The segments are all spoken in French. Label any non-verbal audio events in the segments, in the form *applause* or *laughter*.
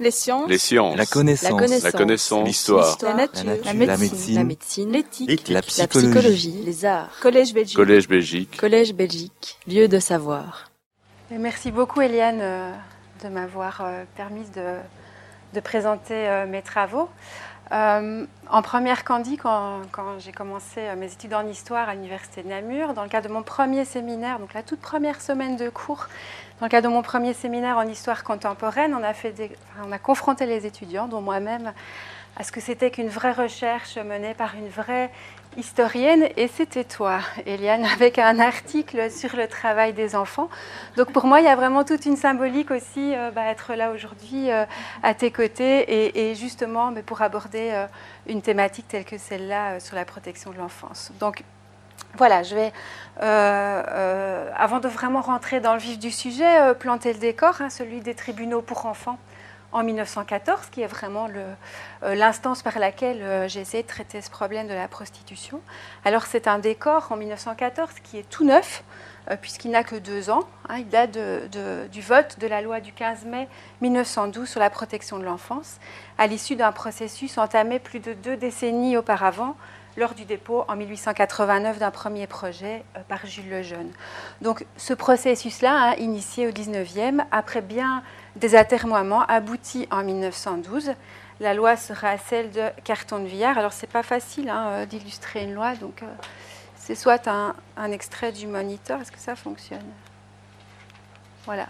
Les sciences. Les sciences. La connaissance. La connaissance. La. L'histoire. La nature. La nature. La La médecine. La. L'éthique. La La psychologie. psychologie. Les arts. Collège Belgique. Collège Belgique. Collège Belgique. Lieu de savoir. Et Merci beaucoup Eliane euh, de m'avoir euh, permis de, de présenter euh, mes travaux. Euh, en première candie, quand, quand j'ai commencé mes études en histoire à l'université de Namur, dans le cadre de mon premier séminaire, donc la toute première semaine de cours, dans le cadre de mon premier séminaire en histoire contemporaine, on a, fait on a confronté les étudiants, dont moi-même, à ce que c'était qu'une vraie recherche menée par une vraie historienne, et c'était toi, Eliane, *laughs* avec un article sur le travail des enfants. Donc pour moi, il y a vraiment toute une symbolique aussi, euh, bah, être là aujourd'hui euh, à tes côtés, et, et justement mais pour aborder euh, une thématique telle que celle-là euh, sur la protection de l'enfance. Donc voilà, je vais, euh, euh, avant de vraiment rentrer dans le vif du sujet, euh, planter le décor, hein, celui des tribunaux pour enfants en 1914, qui est vraiment l'instance par laquelle j'ai de traiter ce problème de la prostitution. Alors c'est un décor en 1914 qui est tout neuf, puisqu'il n'a que deux ans. hein. il date du vote de la loi du 15 mai 1912 sur la protection de l'enfance, à l'issue d'un processus entamé plus de deux décennies auparavant, lors du dépôt en 1889 d'un premier projet euh, par Jules Lejeune. Donc ce processus-là, hein, initié au 19e, après bien des atermoiements, aboutit en 1912. La loi sera celle de Carton de Villard. Alors c'est pas facile hein, euh, d'illustrer une loi, donc euh, c'est soit un, extrait du moniteur. Est-ce que ça fonctionne? Voilà.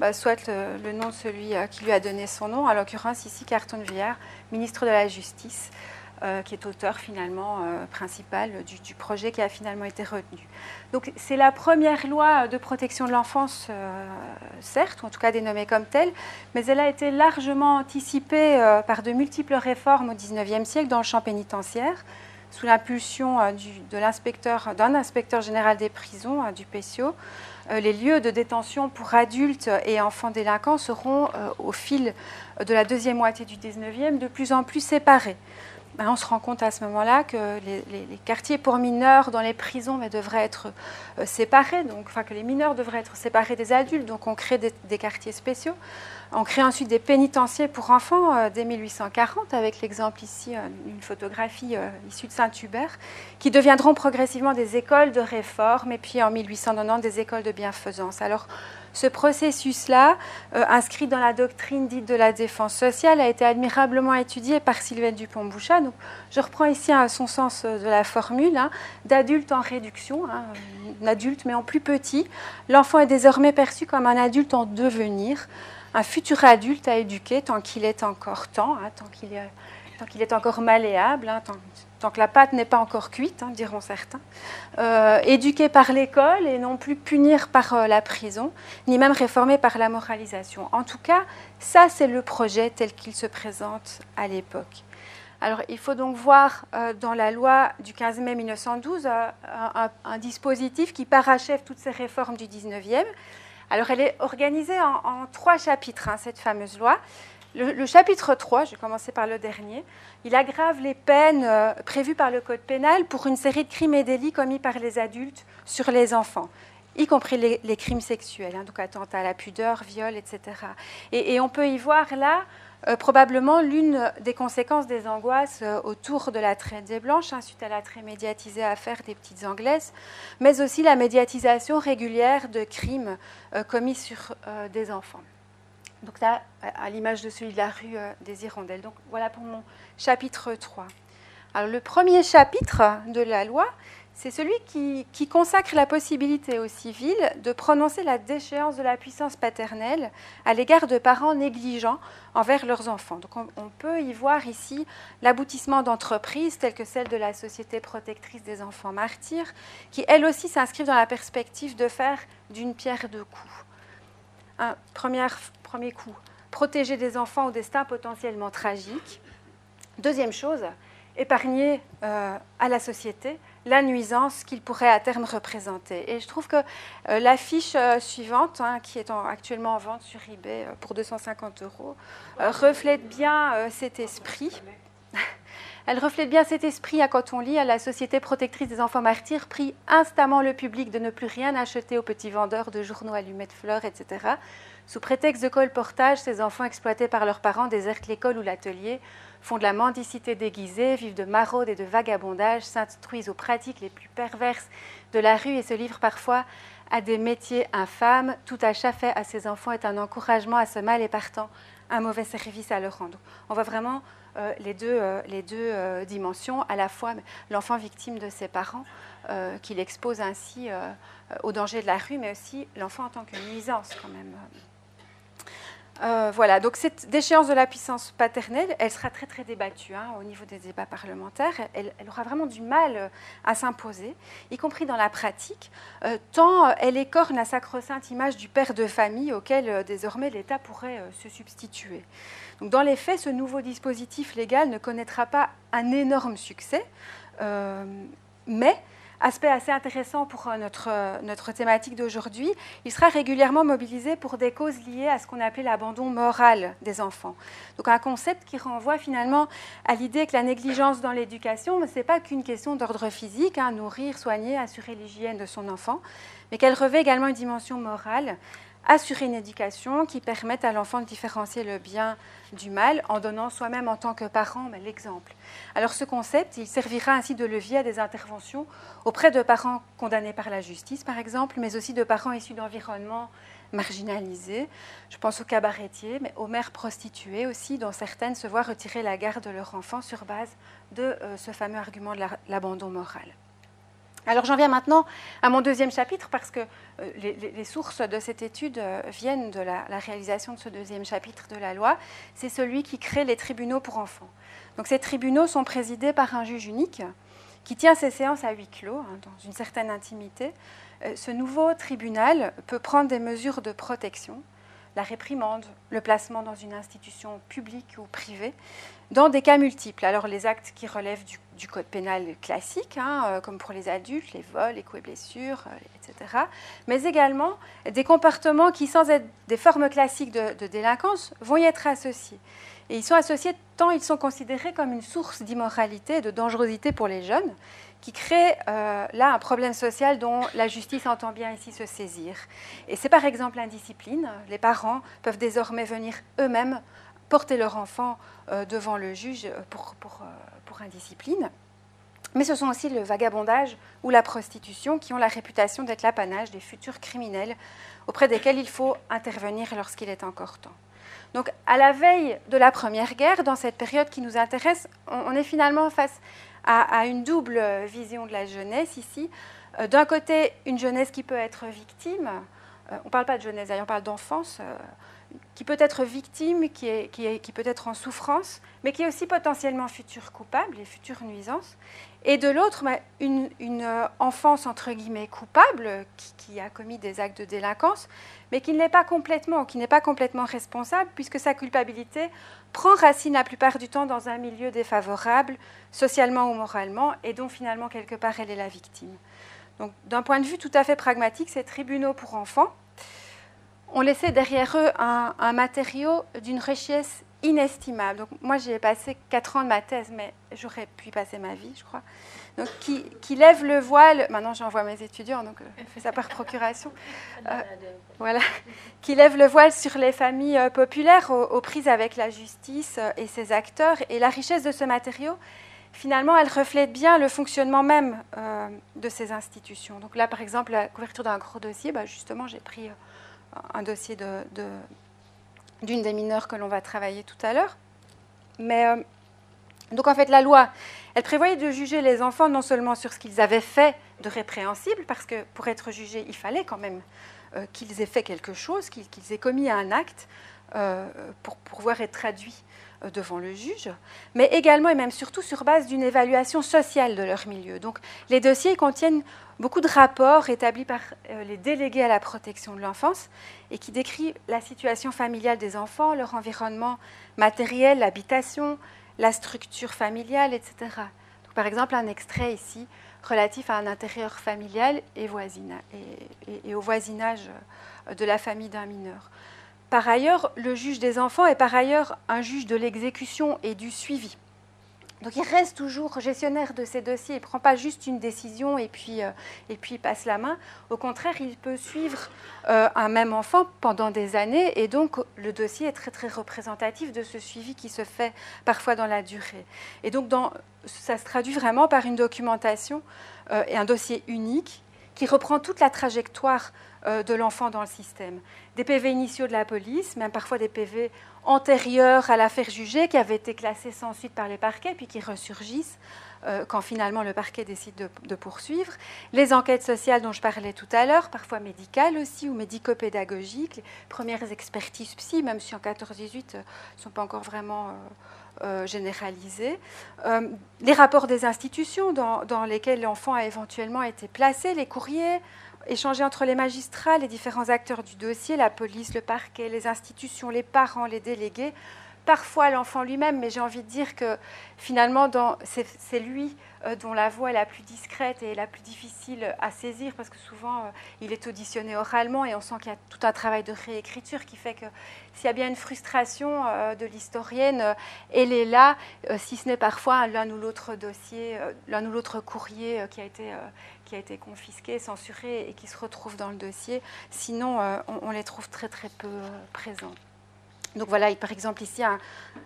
Bah, soit le, le nom de celui qui lui a donné son nom, en l'occurrence ici Carton de Villard, ministre de la Justice, euh, qui est auteur finalement euh, principal du, projet qui a finalement été retenu. Donc c'est la première loi de protection de l'enfance, euh, certes, ou en tout cas dénommée comme telle, mais elle a été largement anticipée par de multiples réformes au XIXe siècle dans le champ pénitentiaire, sous l'impulsion d'un inspecteur général des prisons, du. Euh, les lieux de détention pour adultes et enfants délinquants seront, au fil de la deuxième moitié du XIXe, de plus en plus séparés. Ben, on se rend compte à ce moment-là que les, quartiers pour mineurs dans les prisons ben, devraient être euh, séparés, donc, enfin que les mineurs devraient être séparés des adultes, donc on crée des, quartiers spéciaux. On crée ensuite des pénitenciers pour enfants euh, dès 1840, avec l'exemple ici euh, d'une photographie euh, issue de Saint-Hubert, qui deviendront progressivement des écoles de réforme, et puis en 1890 des écoles de bienfaisance. Alors ce processus-là, euh, inscrit dans la doctrine dite de la défense sociale, a été admirablement étudié par Sylvain Dupont-Bouchat. Je reprends ici hein, son sens euh, de la formule, hein, d'adulte en réduction, hein, un adulte mais en plus petit. L'enfant est désormais perçu comme un adulte en devenir, un futur adulte à éduquer tant qu'il est encore temps, tant qu'il est, encore malléable, tant que la pâte n'est pas encore cuite, hein, diront certains. Euh, éduqué par l'école et non plus punir par euh, la prison, ni même réformé par la moralisation. En tout cas, ça c'est le projet tel qu'il se présente à l'époque. Alors il faut donc voir euh, dans la loi du 15 mai 1912 euh, un, dispositif qui parachève toutes ces réformes du 19e. Alors elle est organisée en, en trois chapitres, hein, cette fameuse loi. Le, chapitre 3, je vais commencer par le dernier, il aggrave les peines euh, prévues par le Code pénal pour une série de crimes et délits commis par les adultes sur les enfants, y compris les, crimes sexuels, hein, donc attentat à la pudeur, viol, etc. Et, on peut y voir là euh, probablement l'une des conséquences des angoisses euh, autour de la traite des blanches, hein, suite à la très médiatisée affaire des petites anglaises, mais aussi la médiatisation régulière de crimes commis sur des enfants. Donc là, à l'image de celui de la rue euh, des Hirondelles. Donc voilà pour mon chapitre 3. Alors le premier chapitre de la loi, c'est celui qui, consacre la possibilité aux civils de prononcer la déchéance de la puissance paternelle à l'égard de parents négligents envers leurs enfants. Donc on, peut y voir ici l'aboutissement d'entreprises telles que celle de la Société protectrice des enfants martyrs, qui elles aussi s'inscrivent dans la perspective de faire d'une pierre deux coups. Un premier, premier coup, protéger des enfants au destin potentiellement tragique. Deuxième chose, épargner euh, à la société la nuisance qu'il pourrait à terme représenter. Et je trouve que euh, l'affiche euh, suivante, hein, qui est en- actuellement en vente sur eBay euh, pour 250 euros, reflète bien cet esprit. *laughs* Elle reflète bien cet esprit à quand on lit à la Société protectrice des enfants martyrs, prie instamment le public de ne plus rien acheter aux petits vendeurs de journaux allumettes fleurs, etc. Sous prétexte de colportage, ces enfants exploités par leurs parents désertent l'école ou l'atelier, font de la mendicité déguisée, vivent de maraude et de vagabondage, s'instruisent aux pratiques les plus perverses de la rue et se livrent parfois à des métiers infâmes. Tout achat fait à ces enfants est un encouragement à ce mal et partant un mauvais service à leur rendre. On voit vraiment euh, les deux, euh, euh, dimensions, à la fois l'enfant victime de ses parents, qui l'expose ainsi au danger de la rue, mais aussi l'enfant en tant que nuisance quand même. Euh, voilà, donc cette déchéance de la puissance paternelle, elle sera très très débattue hein, au niveau des débats parlementaires. Elle, aura vraiment du mal euh, à s'imposer, y compris dans la pratique, euh, tant elle écorne la sacro-sainte image du père de famille auquel désormais l'État pourrait se substituer. Donc, dans les faits, ce nouveau dispositif légal ne connaîtra pas un énorme succès, mais aspect assez intéressant pour euh, notre, euh, notre thématique d'aujourd'hui, il sera régulièrement mobilisé pour des causes liées à ce qu'on appelait l'abandon moral des enfants. Donc un concept qui renvoie finalement à l'idée que la négligence dans l'éducation, ce n'est pas qu'une question d'ordre physique, hein, nourrir, soigner, assurer l'hygiène de son enfant, mais qu'elle revêt également une dimension morale assurer une éducation qui permette à l'enfant de différencier le bien du mal en donnant soi-même en tant que parent l'exemple. Alors ce concept, il servira ainsi de levier à des interventions auprès de parents condamnés par la justice, par exemple, mais aussi de parents issus d'environnements marginalisés. Je pense aux cabaretiers, mais aux mères prostituées aussi, dont certaines se voient retirer la garde de leur enfant sur base de euh, ce fameux argument de l'abandon moral. Alors j'en viens maintenant à mon deuxième chapitre parce que euh, les, sources de cette étude euh, viennent de la, réalisation de ce deuxième chapitre de la loi. C'est celui qui crée les tribunaux pour enfants. Donc ces tribunaux sont présidés par un juge unique qui tient ses séances à huis clos, hein, dans une certaine intimité. Euh, ce nouveau tribunal peut prendre des mesures de protection la réprimande, le placement dans une institution publique ou privée, dans des cas multiples. Alors les actes qui relèvent du, code pénal classique, hein, euh, comme pour les adultes, les vols, les coups et blessures, euh, etc., mais également des comportements qui, sans être des formes classiques de, de délinquance, vont y être associés. Et ils sont associés tant ils sont considérés comme une source d'immoralité et de dangerosité pour les jeunes, qui crée euh, là un problème social dont la justice entend bien ici se saisir. Et c'est par exemple l'indiscipline. Les parents peuvent désormais venir eux-mêmes porter leur enfant euh, devant le juge pour, pour, euh, pour, indiscipline. Mais ce sont aussi le vagabondage ou la prostitution qui ont la réputation d'être l'apanage des futurs criminels auprès desquels il faut intervenir lorsqu'il est encore temps. Donc, à la veille de la Première Guerre, dans cette période qui nous intéresse, on est finalement face à, une double vision de la jeunesse ici. Euh, d'un côté, une jeunesse qui peut être victime, euh, on ne parle pas de jeunesse, on parle d'enfance, euh, qui peut être victime, qui, peut être en souffrance, mais qui est aussi potentiellement futur coupable et future nuisance. Et de l'autre, bah, une, enfance entre guillemets coupable, qui, a commis des actes de délinquance, mais qui qui n'est pas complètement responsable, puisque sa culpabilité prend racine la plupart du temps dans un milieu défavorable, socialement ou moralement, et dont finalement quelque part elle est la victime. Donc d'un point de vue tout à fait pragmatique, ces tribunaux pour enfants ont laissé derrière eux un, un matériau d'une richesse inestimable. Donc moi j'ai passé quatre ans de ma thèse, mais j'aurais pu y passer ma vie, je crois. Donc qui, qui lève le voile, maintenant j'envoie mes étudiants, donc euh, je fais ça par procuration. *laughs* Euh, voilà, qui lève le voile sur les familles euh, populaires aux, prises avec la justice et ses acteurs. Et la richesse de ce matériau, finalement, elle reflète bien le fonctionnement même de ces institutions. Donc là, par exemple, la couverture d'un gros dossier, bah, justement, j'ai pris un dossier d'une des mineures que l'on va travailler tout à l'heure. Mais euh, donc en fait, la loi, elle prévoyait de juger les enfants non seulement sur ce qu'ils avaient fait de répréhensible, parce que pour être jugés, il fallait quand même euh, qu'ils aient fait quelque chose, qu'ils aient commis un acte euh, pour pouvoir être traduits devant le juge, mais également et même surtout sur base d'une évaluation sociale de leur milieu. Donc les dossiers contiennent beaucoup de rapports établis par euh, les délégués à la protection de l'enfance et qui décrivent la situation familiale des enfants, leur environnement matériel, l'habitation, la structure familiale, etc. Par exemple, un extrait ici relatif à un intérieur familial et, et au voisinage euh, de la famille d'un mineur. Par ailleurs, le juge des enfants est par ailleurs un juge de l'exécution et du suivi. Donc il reste toujours gestionnaire de ces dossiers, il ne prend pas juste une décision et puis, euh, et puis il passe la main. Au contraire, il peut suivre euh, un même enfant pendant des années et donc le dossier est très très représentatif de ce suivi qui se fait parfois dans la durée. Et donc ça se traduit vraiment par une documentation euh, et un dossier unique qui reprend toute la trajectoire de l'enfant dans le système. Des PV initiaux de la police, même parfois des PV antérieures à l'affaire jugée, qui avaient été classées sans suite par les parquets, puis qui ressurgissent euh, quand finalement le parquet décide de, poursuivre. Les enquêtes sociales dont je parlais tout à l'heure, parfois médicales aussi, ou médico-pédagogiques, les premières expertises psy, même si en 14-18 ne euh, sont pas encore vraiment... Euh, généralisées. les rapports des institutions dans, dans lesquels l'enfant a éventuellement été placé, les courriers, échanger entre les magistrats, les différents acteurs du dossier, la police, le parquet, les institutions, les parents, les délégués, parfois l'enfant lui-même, mais j'ai envie de dire que finalement, c'est lui euh, dont la voix est la plus discrète et la plus difficile à saisir, parce que souvent, euh, il est auditionné oralement et on sent qu'il y a tout un travail de réécriture qui fait que s'il y a bien une frustration euh, de l'historienne, elle est là, si ce n'est parfois l'un ou l'autre dossier, l'un ou l'autre courrier qui a été qui a été confisqué, censuré et qui se retrouve dans le dossier. Sinon, on, les trouve très très peu présents. Donc voilà, par exemple ici un,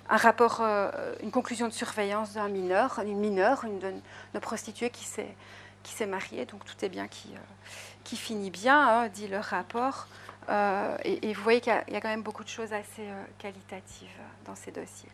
rapport, euh, une conclusion de surveillance d'un mineur, une mineure, une, de prostituée qui s'est qui s'est mariée. Donc tout est bien qui, euh, qui finit bien, hein, dit le rapport. Euh, et, vous voyez qu'il y, a quand même beaucoup de choses assez qualitatives dans ces dossiers.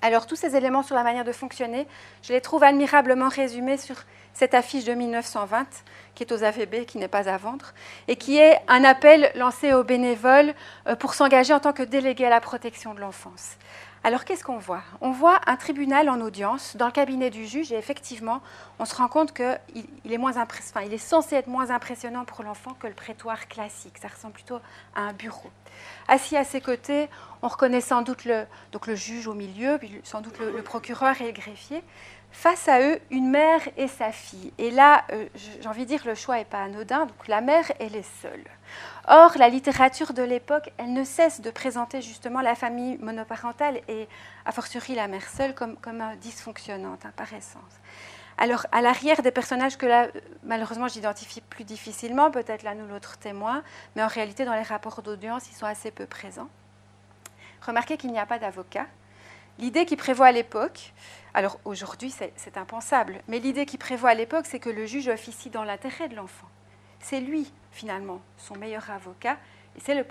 Alors tous ces éléments sur la manière de fonctionner, je les trouve admirablement résumés sur cette affiche de 1920 qui est aux AVB, qui n'est pas à vendre, et qui est un appel lancé aux bénévoles euh, pour s'engager en tant que délégué à la protection de l'enfance. Alors qu'est-ce qu'on voit? On voit un tribunal en audience dans le cabinet du juge et effectivement, on se rend compte qu'il est, est censé être moins impressionnant pour l'enfant que le prétoire classique. Ça ressemble plutôt à un bureau. Assis à ses côtés, on reconnaît sans doute le, donc le juge au milieu, puis sans doute le procureur et le greffier face à eux une mère et sa fille. Et là, euh, j'ai envie de dire, le choix n'est pas anodin, donc la mère, elle est seule. Or, la littérature de l'époque, elle ne cesse de présenter justement la famille monoparentale et, a fortiori, la mère seule comme, dysfonctionnante, hein, par essence. Alors, à l'arrière des personnages que là, malheureusement, j'identifie plus difficilement, peut-être l'un ou l'autre témoin, mais en réalité, dans les rapports d'audience, ils sont assez peu présents. Remarquez qu'il n'y a pas d'avocat. L'idée qui prévoit à l'époque, alors aujourd'hui, c'est impensable. Mais l'idée qui prévoit à l'époque, c'est que le juge officie dans l'intérêt de l'enfant. C'est lui, finalement, son meilleur avocat. Et c'est le,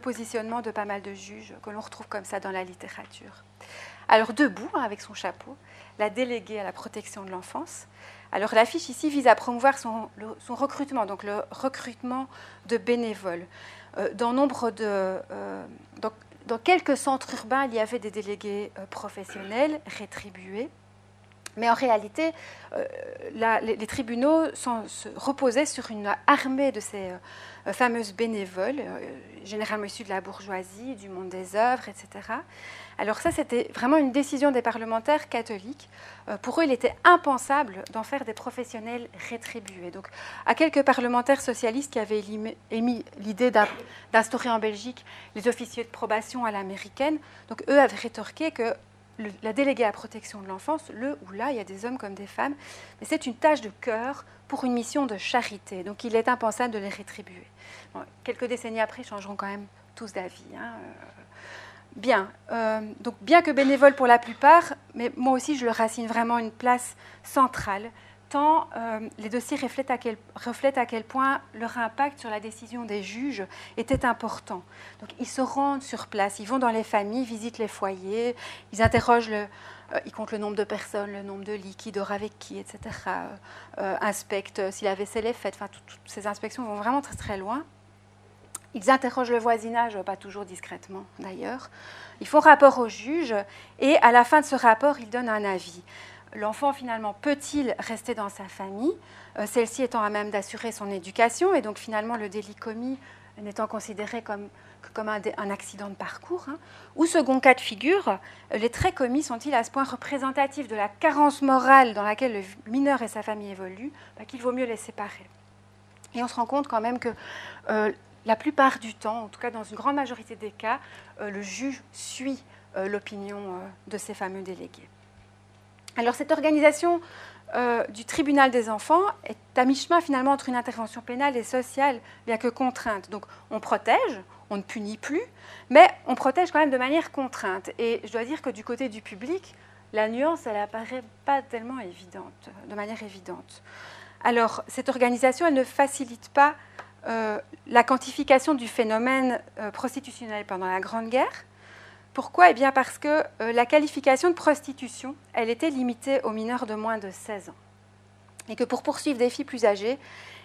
positionnement de pas mal de juges que l'on retrouve comme ça dans la littérature. Alors debout, hein, avec son chapeau, la déléguée à la protection de l'enfance. Alors l'affiche ici vise à promouvoir son, recrutement, donc le recrutement de bénévoles. Euh, euh, dans quelques centres urbains, il y avait des délégués euh, professionnels rétribués. Mais en réalité, euh, les, tribunaux se reposaient sur une armée de ces euh, fameuses bénévoles, généralement issus de la bourgeoisie, du monde des œuvres, etc. Alors ça, c'était vraiment une décision des parlementaires catholiques. pour eux, il était impensable d'en faire des professionnels rétribués. Donc, à quelques parlementaires socialistes qui avaient émis l'idée d'instaurer en Belgique les officiers de probation à l'américaine, donc eux avaient rétorqué que la déléguée à protection de l'enfance, le ou là, il y a des hommes comme des femmes, mais c'est une tâche de cœur pour une mission de charité. Donc il est impensable de les rétribuer. quelques décennies après, ils changeront quand même tous d'avis. Hein, euh, Bien. Euh, donc, bien que bénévole pour la plupart, mais moi aussi, je leur assigne vraiment une place centrale, euh, les dossiers reflètent à, quel, point leur impact sur la décision des juges était important. Donc, ils se rendent sur place, ils vont dans les familles, visitent les foyers, ils interrogent euh, ils comptent le nombre de personnes, le nombre de lits, qui dort avec qui, etc. inspectent si la vaisselle est faite. Enfin, toutes ces inspections vont vraiment très très loin. Ils interrogent le voisinage, pas toujours discrètement d'ailleurs. Ils font rapport au juge et à la fin de ce rapport, ils donnent un avis. L'enfant finalement peut-il rester dans sa famille, euh, celle-ci étant à même d'assurer son éducation et donc finalement le délit commis n'étant considéré comme, comme un, accident de parcours. Hein. Ou second cas de figure, les traits commis sont-ils à ce point représentatifs de la carence morale dans laquelle le mineur et sa famille évoluent bah, qu'il vaut mieux les séparer Et on se rend compte quand même que euh, la plupart du temps, en tout cas dans une grande majorité des cas, euh, le juge suit euh, l'opinion euh, de ces fameux délégués. Alors cette organisation euh, du tribunal des enfants est à mi-chemin finalement entre une intervention pénale et sociale, bien que contrainte. Donc on protège, on ne punit plus, mais on protège quand même de manière contrainte. Et je dois dire que du côté du public, la nuance, elle apparaît pas tellement évidente, de manière évidente. Alors cette organisation, elle ne facilite pas euh, la quantification du phénomène euh, prostitutionnel pendant la Grande Guerre. Pourquoi? Eh bien parce que euh, la qualification de prostitution, elle était limitée aux mineurs de moins de 16 ans. Et que pour poursuivre des filles plus âgées,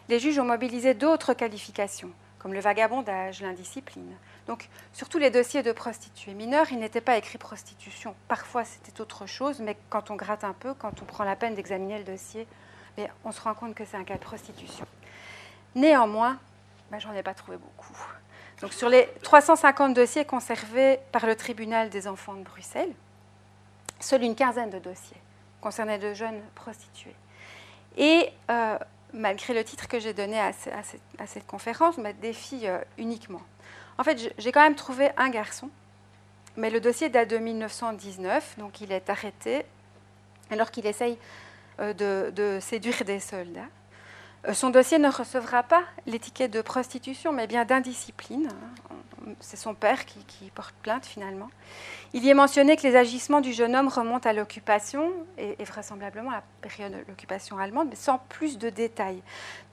les juges ont mobilisé d'autres qualifications, comme le vagabondage, l'indiscipline. Donc, surtout les dossiers de prostituées mineures, il n'était pas écrit prostitution. Parfois, c'était autre chose, mais quand on gratte un peu, quand on prend la peine d'examiner le dossier, on se rend compte que c'est un cas de prostitution. Néanmoins, ben, j'en ai pas trouvé beaucoup. Donc sur les 350 dossiers conservés par le tribunal des enfants de Bruxelles, seule une quinzaine de dossiers concernaient de jeunes prostituées. Et euh, malgré le titre que j'ai donné à, cette, conférence, des filles euh, uniquement. En fait, j'ai quand même trouvé un garçon, mais le dossier date de 1919, donc il est arrêté alors qu'il essaye euh, de séduire des soldats. Euh, son dossier ne recevra pas l'étiquette de prostitution, mais bien d'indiscipline. C'est son père qui, porte plainte finalement. Il y est mentionné que les agissements du jeune homme remontent à l'occupation, et, vraisemblablement à la période de l'occupation allemande, mais sans plus de détails.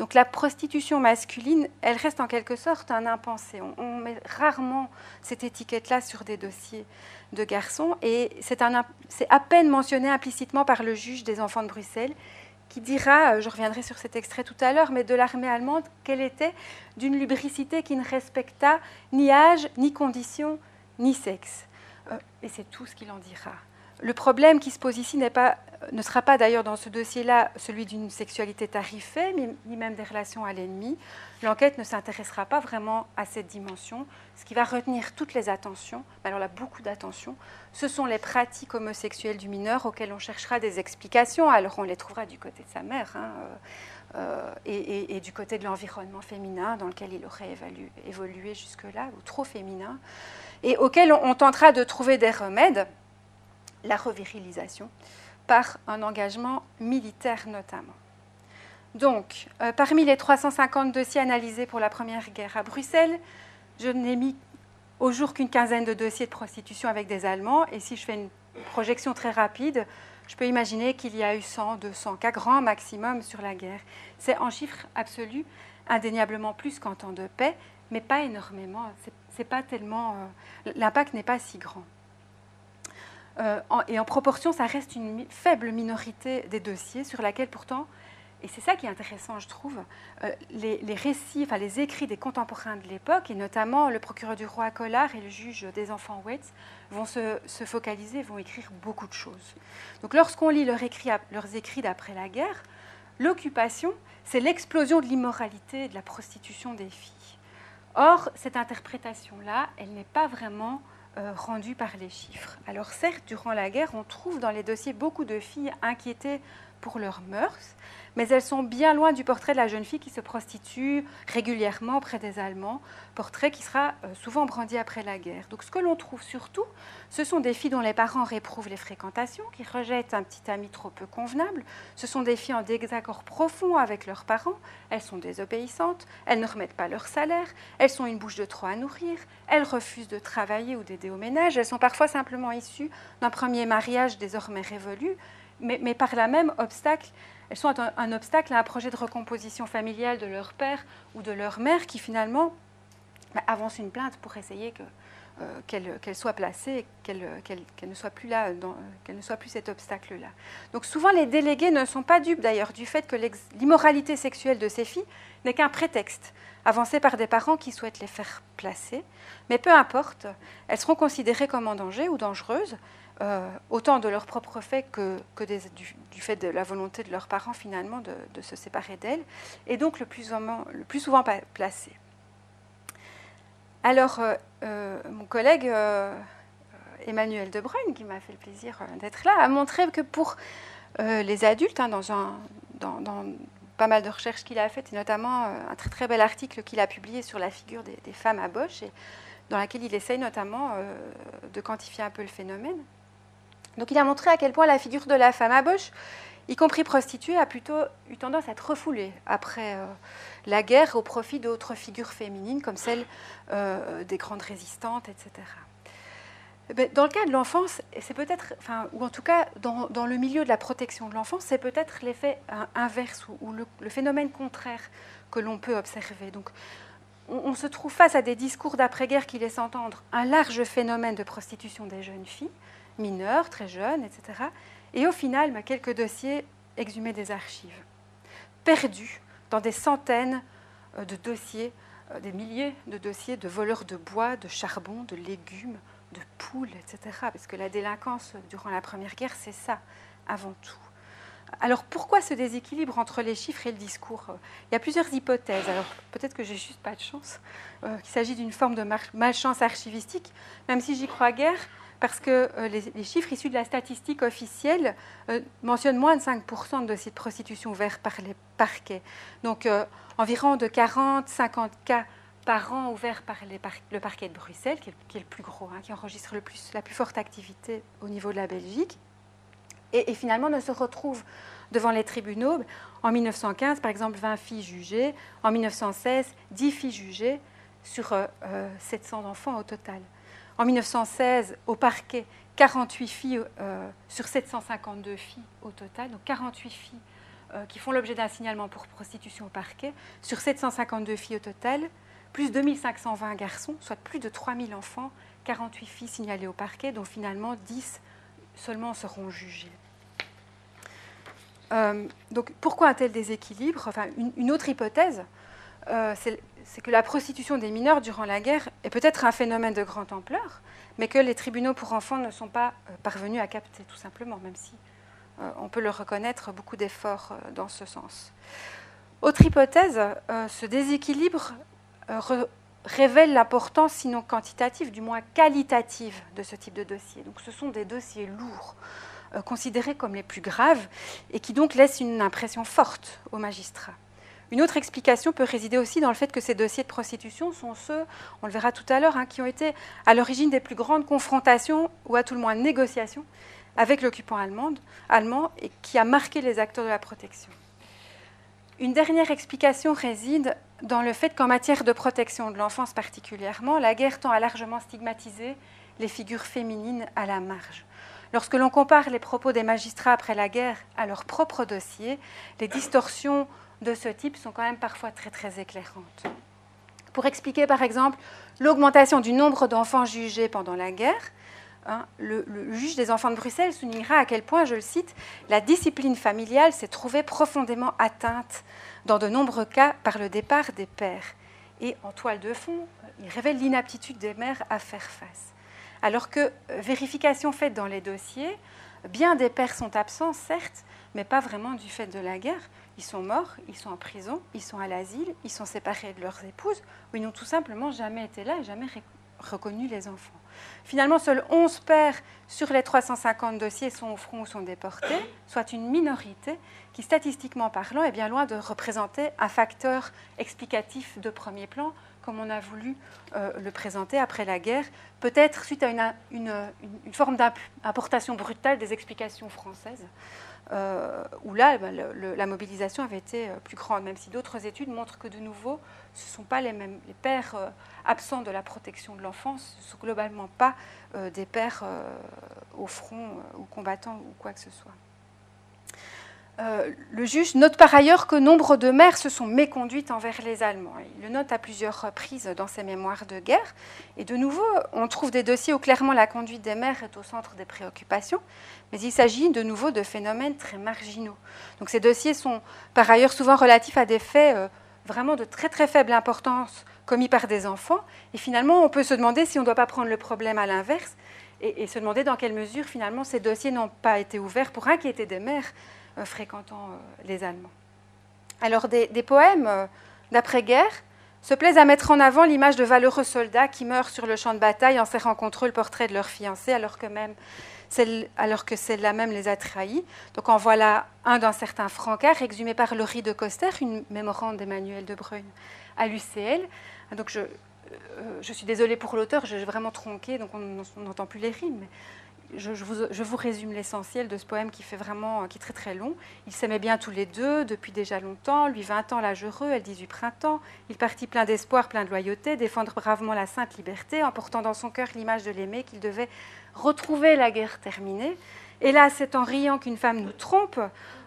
Donc la prostitution masculine, elle reste en quelque sorte un impensé. On, on met rarement cette étiquette-là sur des dossiers de garçons, et c'est à peine mentionné implicitement par le juge des enfants de Bruxelles qui dira, euh, je reviendrai sur cet extrait tout à l'heure, mais de l'armée allemande, qu'elle était d'une lubricité qui ne respecta ni âge, ni condition, ni sexe. Euh, et c'est tout ce qu'il en dira. Le problème qui se pose ici pas, ne sera pas d'ailleurs dans ce dossier-là celui d'une sexualité tarifée, ni même des relations à l'ennemi. L'enquête ne s'intéressera pas vraiment à cette dimension. Ce qui va retenir toutes les attentions, alors là beaucoup d'attention, ce sont les pratiques homosexuelles du mineur auxquelles on cherchera des explications. Alors on les trouvera du côté de sa mère hein, euh, et, du côté de l'environnement féminin dans lequel il aurait évolué jusque-là, ou trop féminin, et auxquels on tentera de trouver des remèdes la revirilisation par un engagement militaire notamment. Donc, euh, parmi les 350 dossiers analysés pour la Première Guerre à Bruxelles, je n'ai mis au jour qu'une quinzaine de dossiers de prostitution avec des Allemands. Et si je fais une projection très rapide, je peux imaginer qu'il y a eu 100, 200 cas grand maximum sur la guerre. C'est en chiffres absolus indéniablement plus qu'en temps de paix, mais pas énormément. C'est, pas tellement, euh, l'impact n'est pas si grand. Euh, et en proportion, ça reste une faible minorité des dossiers sur laquelle pourtant, et c'est ça qui est intéressant, je trouve, euh, les, récits, enfin les écrits des contemporains de l'époque, et notamment le procureur du roi Collard et le juge des enfants Waits, vont se, focaliser, vont écrire beaucoup de choses. Donc lorsqu'on lit leurs écrits d'après la guerre, l'occupation, c'est l'explosion de l'immoralité et de la prostitution des filles. Or, cette interprétation-là, elle n'est pas vraiment rendu par les chiffres. Alors certes, durant la guerre, on trouve dans les dossiers beaucoup de filles inquiétées pour leurs mœurs, mais elles sont bien loin du portrait de la jeune fille qui se prostitue régulièrement auprès des Allemands, portrait qui sera euh, souvent brandi après la guerre. Donc ce que l'on trouve surtout, ce sont des filles dont les parents réprouvent les fréquentations, qui rejettent un petit ami trop peu convenable. Ce sont des filles en désaccord profond avec leurs parents. Elles sont désobéissantes, elles ne remettent pas leur salaire, elles sont une bouche de trop à nourrir, elles refusent de travailler ou d'aider au ménage, elles sont parfois simplement issues d'un premier mariage désormais révolu, mais, mais par là même obstacle elles sont un, obstacle à un projet de recomposition familiale de leur père ou de leur mère qui finalement bah, avance une plainte pour essayer que, euh, qu'elle, soit placée, ne soit plus là, qu'elle ne soit plus cet obstacle-là. Donc souvent les délégués ne sont pas dupes d'ailleurs du fait que l'immoralité sexuelle de ces filles n'est qu'un prétexte avancé par des parents qui souhaitent les faire placer. Mais peu importe, elles seront considérées comme en danger ou dangereuses euh, autant de leur propre fait que, du, fait de la volonté de leurs parents finalement de, se séparer d'elles, et donc le plus, souvent placées. Alors, euh, euh, mon collègue Emmanuel De Bruyne, qui m'a fait le plaisir d'être là, a montré que pour les adultes, hein, dans, pas mal de recherches qu'il a faites, et notamment un très très bel article qu'il a publié sur la figure des, femmes à Bosch, dans laquelle il essaye notamment de quantifier un peu le phénomène. Donc il a montré à quel point la figure de la femme à Bosch, y compris prostituée, a plutôt eu tendance à être refoulée après euh, la guerre au profit d'autres figures féminines comme celle euh, des grandes résistantes, etc. Eh dans le cas de l'enfance, c'est peut-être, ou en tout cas dans, le milieu de la protection de l'enfance, c'est peut-être l'effet inverse ou, le, phénomène contraire que l'on peut observer. Donc, on, se trouve face à des discours d'après-guerre qui laissent entendre un large phénomène de prostitution des jeunes filles, mineures, très jeunes, etc. Et au final, bah, quelques dossiers exhumés des archives, perdus dans des centaines euh, de dossiers, euh, des milliers de dossiers de voleurs de bois, de charbon, de légumes, de poules, etc. Parce que la délinquance durant la Première Guerre, c'est ça, avant tout. Alors pourquoi ce déséquilibre entre les chiffres et le discours Il y a plusieurs hypothèses. Alors peut-être que j'ai juste pas de chance, euh, qu'il s'agit d'une forme de malchance archivistique, même si j'y crois guère, parce que euh, les, chiffres issus de la statistique officielle euh, mentionnent moins de 5% de de prostitution ouverts par les parquets. Donc environ de 40-50 cas par an ouverts par le parquet de Bruxelles, qui est, le plus gros, hein, qui enregistre la plus forte activité au niveau de la Belgique, et, finalement ne se retrouvent devant les tribunaux. En 1915, par exemple, 20 filles jugées, en 1916, 10 filles jugées sur 700 euh, enfants au total. En 1916, au parquet, 48 filles euh, sur 752 filles au total, donc 48 filles euh, qui font l'objet d'un signalement pour prostitution au parquet, sur 752 filles au total, plus 2520 garçons, soit plus de 3000 enfants, 48 filles signalées au parquet, dont finalement 10 seulement seront jugées. Euh, donc pourquoi un tel déséquilibre? Enfin, une, autre hypothèse, euh, c'est que la prostitution des mineurs durant la guerre est peut-être un phénomène de grande ampleur, mais que les tribunaux pour enfants ne sont pas euh, parvenus à capter tout simplement, même si on peut le reconnaître, beaucoup d'efforts dans ce sens. Autre hypothèse, ce déséquilibre révèle l'importance, sinon quantitative, du moins qualitative de ce type de dossier. Donc ce sont des dossiers lourds, euh, considérés comme les plus graves, et qui donc laissent une impression forte aux magistrats. Une autre explication peut résider aussi dans le fait que ces dossiers de prostitution sont ceux, on le verra tout à l'heure, hein, qui ont été à l'origine des plus grandes confrontations, ou à tout le moins négociations, avec l'occupant allemand, allemand et qui a marqué les acteurs de la protection. Une dernière explication réside dans le fait qu'en matière de protection de l'enfance particulièrement, la guerre tend à largement stigmatiser les figures féminines à la marge. Lorsque l'on compare les propos des magistrats après la guerre à leur propre dossier, les distorsions de ce type sont quand même parfois très éclairantes. Pour expliquer par exemple l'augmentation du nombre d'enfants jugés pendant la guerre, Hein, le, juge des enfants de Bruxelles soulignera à quel point, je le cite, la discipline familiale s'est trouvée profondément atteinte dans de nombreux cas par le départ des pères. Et en toile de fond, il révèle l'inaptitude des mères à faire face. Alors que, euh, vérification faite dans les dossiers, bien des pères sont absents, certes, mais pas vraiment du fait de la guerre. Ils sont morts, ils sont en prison, ils sont à l'asile, ils sont séparés de leurs épouses, ou ils n'ont tout simplement jamais été là et jamais reconnu les enfants. Finalement, seuls 11 pères sur les 350 dossiers sont au front ou sont déportés, soit une minorité qui, statistiquement parlant, est bien loin de représenter un facteur explicatif de premier plan, comme on a voulu euh, le présenter après la guerre, peut-être suite à une forme d'importation brutale des explications françaises. Euh, où là, eh ben, la mobilisation avait été euh, plus grande, même si d'autres études montrent que de nouveau, ce ne sont pas les mêmes. Les pères euh, absents de la protection de l'enfance ne sont globalement pas des pères au front ou combattants ou quoi que ce soit. Le juge note par ailleurs que nombre de mères se sont méconduites envers les Allemands. Il le note à plusieurs reprises dans ses mémoires de guerre. Et de nouveau, on trouve des dossiers où clairement la conduite des mères est au centre des préoccupations, mais il s'agit de nouveau de phénomènes très marginaux. Donc ces dossiers sont par ailleurs souvent relatifs à des faits euh, vraiment de très très faible importance commis par des enfants. Et finalement, on peut se demander si on ne doit pas prendre le problème à l'inverse et, se demander dans quelle mesure finalement ces dossiers n'ont pas été ouverts pour inquiéter des mères euh, fréquentant euh, les Allemands. Alors des, poèmes d'après-guerre se plaisent à mettre en avant l'image de valeureux soldats qui meurent sur le champ de bataille en serrant contre eux le portrait de leur fiancée alors que, même alors que celle-là même les a trahis. Donc en voilà un d'un certain Francard, exhumé par Laurie de Coster, une mémorande d'Emmanuel de Bruyne à l'UCL. Donc je, je suis désolée pour l'auteur, j'ai vraiment tronqué, donc on n'entend plus les rimes. je, vous, résume l'essentiel de ce poème qui fait vraiment, qui est très très long. Ils s'aimaient bien tous les deux depuis déjà longtemps. Lui 20 ans l'âge heureux, elle 18 printemps. Il partit plein d'espoir, plein de loyauté, défendre bravement la sainte liberté, en portant dans son cœur l'image de l'aimer qu'il devait retrouver la guerre terminée. Là, c'est en riant qu'une femme nous trompe.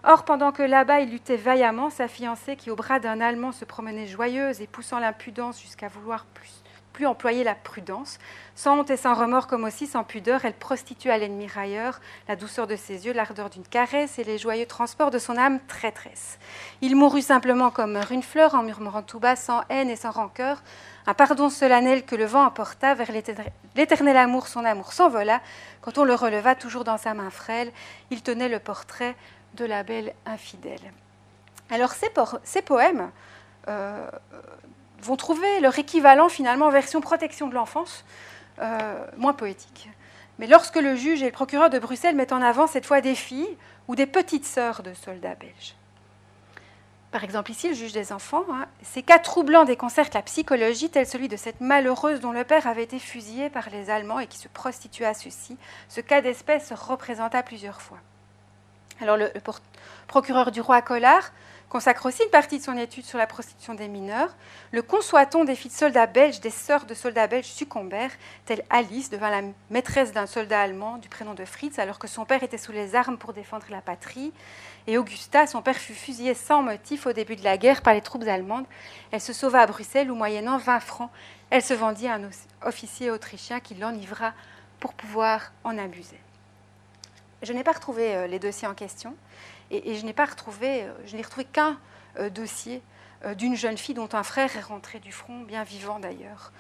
Or, pendant que là-bas il luttait vaillamment, sa fiancée, qui au bras d'un Allemand se promenait joyeuse et poussant l'impudence jusqu'à vouloir plus employer la prudence. Sans honte et sans remords, comme aussi sans pudeur, elle prostitue à l'ennemi railleur la douceur de ses yeux, l'ardeur d'une caresse et les joyeux transports de son âme traîtresse. Il mourut simplement comme une fleur, en murmurant tout bas, sans haine et sans rancœur, un pardon solennel que le vent emporta vers l'éternel amour, son amour s'envola. Quand on le releva, toujours dans sa main frêle, il tenait le portrait de la belle infidèle. Alors ces, ces poèmes euh, vont trouver leur équivalent finalement en version protection de l'enfance, euh, moins poétique. Mais lorsque le juge et le procureur de Bruxelles mettent en avant cette fois des filles ou des petites sœurs de soldats belges. Par exemple, ici, le juge des enfants, hein, ces cas troublants déconcertent la psychologie, tel celui de cette malheureuse dont le père avait été fusillé par les Allemands et qui se prostituait à ceux-ci. Ce cas d'espèce se représenta plusieurs fois. Alors, le, procureur du roi Collard consacre aussi une partie de son étude sur la prostitution des mineurs. Le conçoit-on des filles de soldats belges, des sœurs de soldats belges succombèrent, telle Alice devint la maîtresse d'un soldat allemand du prénom de Fritz, alors que son père était sous les armes pour défendre la patrie. Et Augusta, son père, fut fusillé sans motif au début de la guerre par les troupes allemandes. Elle se sauva à Bruxelles où, moyennant 20 francs, elle se vendit à un officier autrichien qui l'enivra pour pouvoir en abuser. Je n'ai pas retrouvé euh, les dossiers en question. Et, je n'ai pas retrouvé, euh, je n'ai retrouvé qu'un euh, dossier d'une jeune fille dont un frère est rentré du front, bien vivant d'ailleurs.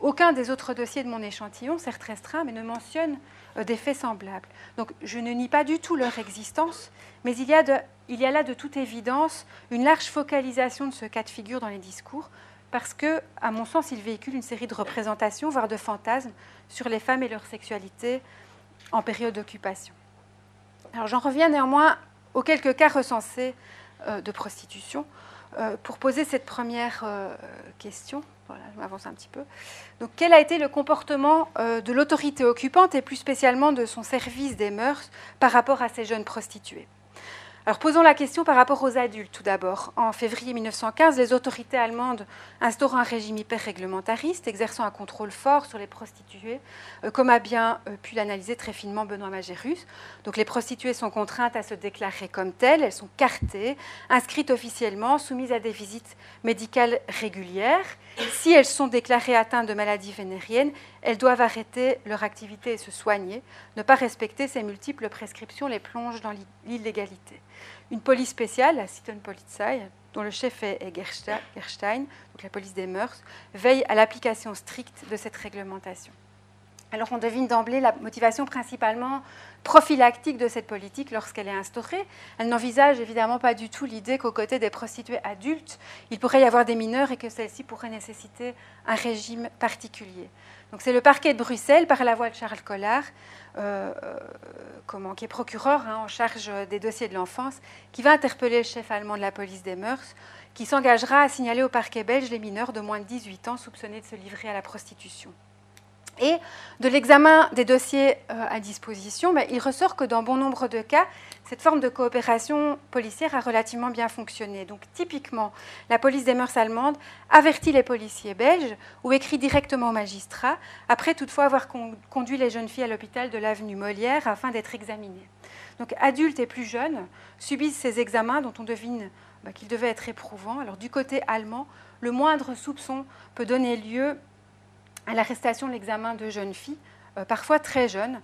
aucun des autres dossiers de mon échantillon, certes restreint, mais ne mentionne des faits semblables. Donc je ne nie pas du tout leur existence, mais il y, a il y a là de toute évidence une large focalisation de ce cas de figure dans les discours, parce que, à mon sens, il véhicule une série de représentations, voire de fantasmes, sur les femmes et leur sexualité en période d'occupation. Alors j'en reviens néanmoins aux quelques cas recensés euh, de prostitution. Euh, pour poser cette première euh, question, voilà, je m'avance un petit peu. Donc, quel a été le comportement de l'autorité occupante et plus spécialement de son service des mœurs par rapport à ces jeunes prostituées? Alors posons la question par rapport aux adultes tout d'abord. En février 1915, les autorités allemandes instaurent un régime hyper réglementariste, exerçant un contrôle fort sur les prostituées, euh, comme a bien euh, pu l'analyser très finement Benoît Magérus. Donc les prostituées sont contraintes à se déclarer comme telles, elles sont cartées, inscrites officiellement, soumises à des visites médicales régulières. Si elles sont déclarées atteintes de maladies vénériennes, elles doivent arrêter leur activité et se soigner. Ne pas respecter ces multiples prescriptions les plonge dans l'illégalité une police spéciale, la Polizei, dont le chef est Gerstein, donc la police des mœurs, veille à l'application stricte de cette réglementation. Alors on devine d'emblée la motivation principalement prophylactique de cette politique lorsqu'elle est instaurée. Elle n'envisage évidemment pas du tout l'idée qu'aux côtés des prostituées adultes, il pourrait y avoir des mineurs et que celles-ci pourraient nécessiter un régime particulier. Donc c'est le parquet de Bruxelles, par la voix de Charles Collard, euh, euh, qui est procureur hein, en charge des dossiers de l'enfance, qui va interpeller le chef allemand de la police des mœurs, qui s'engagera à signaler au parquet belge les mineurs de moins de 18 ans soupçonnés de se livrer à la prostitution. Et de l'examen des dossiers euh, à disposition, il ressort que dans bon nombre de cas, cette forme de coopération policière a relativement bien fonctionné. Donc typiquement, la police des mœurs allemandes avertit les policiers belges ou écrit directement au magistrat, après toutefois avoir conduit les jeunes filles à l'hôpital de l'avenue Molière afin d'être examinées. Donc adultes et plus jeunes subissent ces examens dont on devine ben, qu'ils devaient être éprouvants. Alors du côté allemand, le moindre soupçon peut donner lieu à l'arrestation de l'examen de jeunes filles, euh, parfois très jeunes,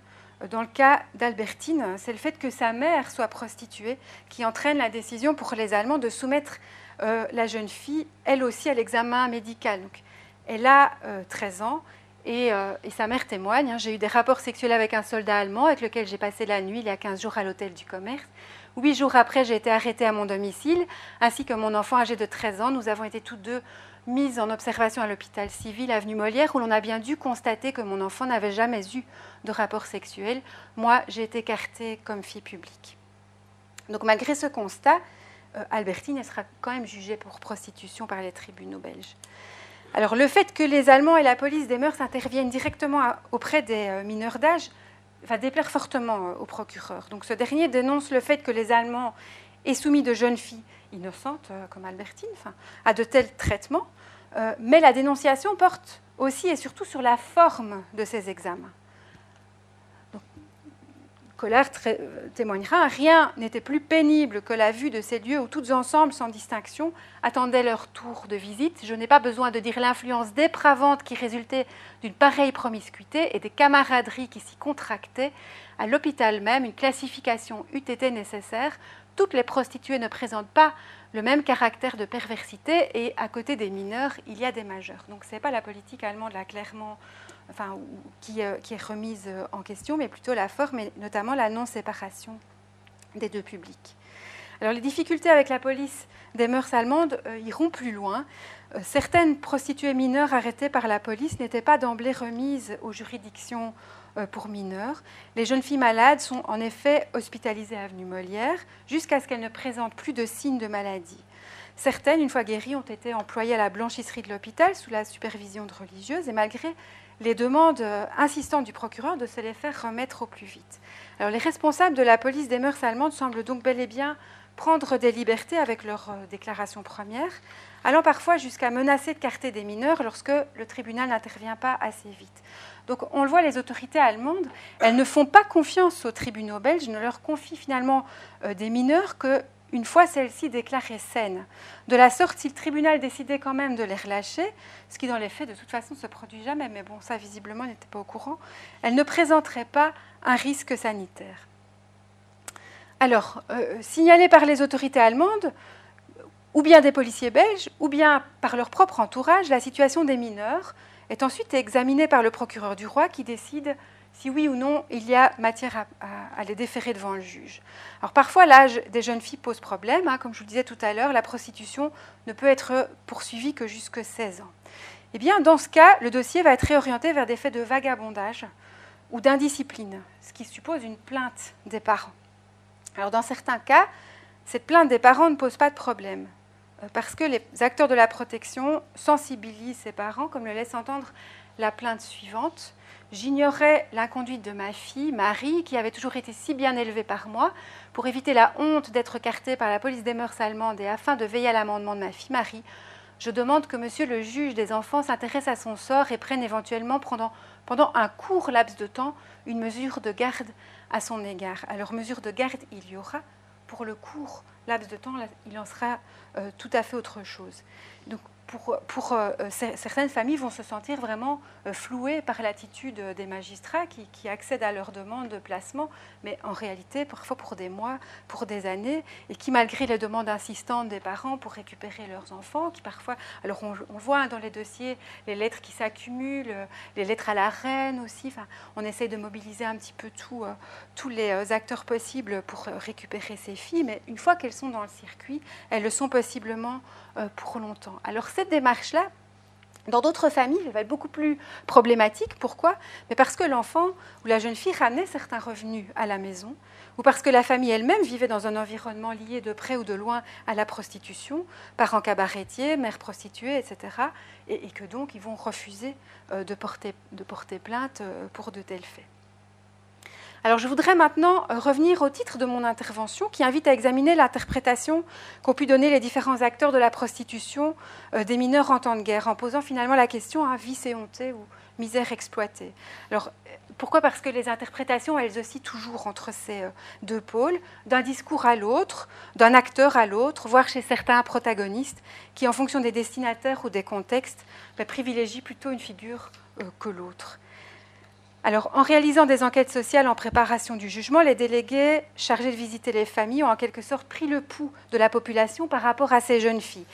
dans le cas d'Albertine, c'est le fait que sa mère soit prostituée qui entraîne la décision pour les Allemands de soumettre euh, la jeune fille, elle aussi, à l'examen médical. Elle a 13 euh, ans euh, et, sa mère témoigne. Hein, j'ai eu des rapports sexuels avec un soldat allemand avec lequel j'ai passé la nuit il y a 15 jours à l'hôtel du commerce. Huit jours après, j'ai été arrêtée à mon domicile, ainsi que mon enfant âgé de 13 ans. Nous avons été tous deux mise en observation à l'hôpital civil avenue Molière, où l'on a bien dû constater que mon enfant n'avait jamais eu de rapport sexuel. Moi, j'ai été écartée comme fille publique. Donc malgré ce constat, euh, Albertine sera quand même jugée pour prostitution par les tribunaux belges. Alors le fait que les Allemands et la police des mœurs interviennent directement auprès des euh, mineurs d'âge va déplaire fortement au procureur. Donc ce dernier dénonce le fait que les Allemands aient soumis de jeunes filles innocentes, comme Albertine, à de tels traitements, mais la dénonciation porte aussi et surtout sur la forme de ces examens. Collard témoignera, rien n'était plus pénible que la vue de ces lieux où toutes ensemble, sans distinction, attendaient leur tour de visite. Je n'ai pas besoin de dire l'influence dépravante qui résultait d'une pareille promiscuité et des camaraderies qui s'y contractaient. À l'hôpital même, une classification eût été nécessaire. Toutes les prostituées ne présentent pas le même caractère de perversité et à côté des mineurs, il y a des majeurs. Donc ce n'est pas la politique allemande euh, qui, est remise euh, en question, mais plutôt la forme et notamment la non-séparation des deux publics. Alors les difficultés avec la police des mœurs allemandes euh, iront plus loin. certaines prostituées mineures arrêtées par la police n'étaient pas d'emblée remises aux juridictions pour mineurs. Les jeunes filles malades sont en effet hospitalisées à Avenue Molière jusqu'à ce qu'elles ne présentent plus de signes de maladie. Certaines, une fois guéries, ont été employées à la blanchisserie de l'hôpital sous la supervision de religieuses et malgré les demandes insistantes du procureur de se les faire remettre au plus vite. Alors, les responsables de la police des mœurs allemandes semblent donc bel et bien prendre des libertés avec leur euh, déclaration première, allant parfois jusqu'à menacer de carter des mineurs lorsque le tribunal n'intervient pas assez vite. Donc on le voit, les autorités allemandes, elles ne font pas confiance aux tribunaux belges, ne leur confient finalement euh, des mineurs que une fois celle-ci déclarée saine. De la sorte, si le tribunal décidait quand même de les relâcher, ce qui dans les faits de toute façon ne se produit jamais, mais bon, ça visiblement n'était pas au courant, elle ne présenterait pas un risque sanitaire. Alors, euh, signalé par les autorités allemandes, ou bien des policiers belges, ou bien par leur propre entourage, la situation des mineurs est ensuite examinée par le procureur du roi qui décide si oui ou non il y a matière à, les déférer devant le juge. Alors parfois l'âge des jeunes filles pose problème, hein. comme je vous le disais tout à l'heure, la prostitution ne peut être poursuivie que jusque 16 ans. Eh bien dans ce cas, le dossier va être réorienté vers des faits de vagabondage ou d'indiscipline, ce qui suppose une plainte des parents. Alors dans certains cas, cette plainte des parents ne pose pas de problème, parce que les acteurs de la protection sensibilisent ces parents, comme le laisse entendre la plainte suivante. J'ignorais l'inconduite de ma fille, Marie, qui avait toujours été si bien élevée par moi. Pour éviter la honte d'être cartée par la police des mœurs allemandes et afin de veiller à l'amendement de ma fille Marie, je demande que monsieur le juge des enfants s'intéresse à son sort et prenne éventuellement pendant, pendant un court laps de temps une mesure de garde à son égard. Alors mesure de garde il y aura, pour le court laps de temps, il en sera euh, tout à fait autre chose. Pour, euh, euh, certaines familles vont se sentir vraiment euh, flouées par l'attitude des magistrats qui, accèdent à leurs demandes de placement, mais en réalité, parfois pour des mois, pour des années, et qui, malgré les demandes insistantes des parents pour récupérer leurs enfants, qui parfois, alors on, voit dans les dossiers les lettres qui s'accumulent, les lettres à la reine aussi, on essaye de mobiliser un petit peu tous les acteurs possibles pour récupérer ces filles, mais une fois qu'elles sont dans le circuit, elles le sont possiblement pour longtemps. Alors cette démarche-là, dans d'autres familles, elle va être beaucoup plus problématique. Pourquoi? Mais parce que l'enfant ou la jeune fille ramenait certains revenus à la maison, ou parce que la famille elle-même vivait dans un environnement lié de près ou de loin à la prostitution, parents cabaretiers, mères prostituées, etc. Et, que donc ils vont refuser euh, de, porter, de porter plainte euh, pour de tels faits. Alors je voudrais maintenant euh, revenir au titre de mon intervention qui invite à examiner l'interprétation qu'ont pu donner les différents acteurs de la prostitution euh, des mineurs en temps de guerre, en posant finalement la question à vice et hontée ou misère exploitée. Alors pourquoi? Parce que les interprétations, elles oscillent toujours entre ces euh, deux pôles, d'un discours à l'autre, d'un acteur à l'autre, voire chez certains protagonistes qui, en fonction des destinataires ou des contextes, bah, privilégient plutôt une figure que l'autre. Alors, en réalisant des enquêtes sociales en préparation du jugement, les délégués chargés de visiter les familles ont en quelque sorte pris le pouls de la population par rapport à ces jeunes filles.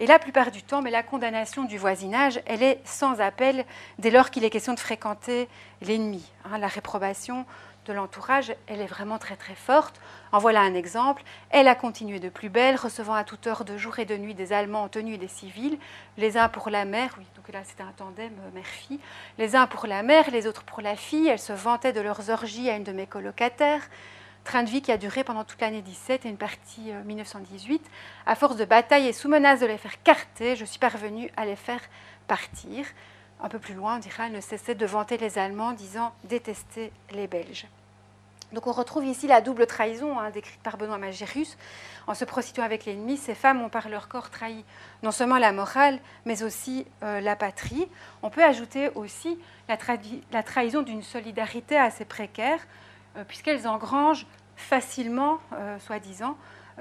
Et la plupart du temps, mais la condamnation du voisinage, elle est sans appel dès lors qu'il est question de fréquenter l'ennemi. Hein, la réprobation de l'entourage, elle est vraiment très très forte. En voilà un exemple. Elle a continué de plus belle, recevant à toute heure de jour et de nuit des Allemands en tenue des civils, les uns pour la mère, oui, donc là c'était un tandem euh, mère-fille, les uns pour la mère, les autres pour la fille. Elle se vantait de leurs orgies à une de mes colocataires. Train de vie qui a duré pendant toute l'année 17 et une partie 1918. Euh, à force de bataille et sous menace de les faire carter, je suis parvenue à les faire partir. Un peu plus loin, on dira, ne cessait de vanter les Allemands, disant détester les Belges. Donc on retrouve ici la double trahison hein, décrite par Benoît Magirus. En se prostituant avec l'ennemi, ces femmes ont par leur corps trahi non seulement la morale, mais aussi euh, la patrie. On peut ajouter aussi la, trahison d'une solidarité assez précaire, euh, puisqu'elles engrangent facilement, euh, soi-disant,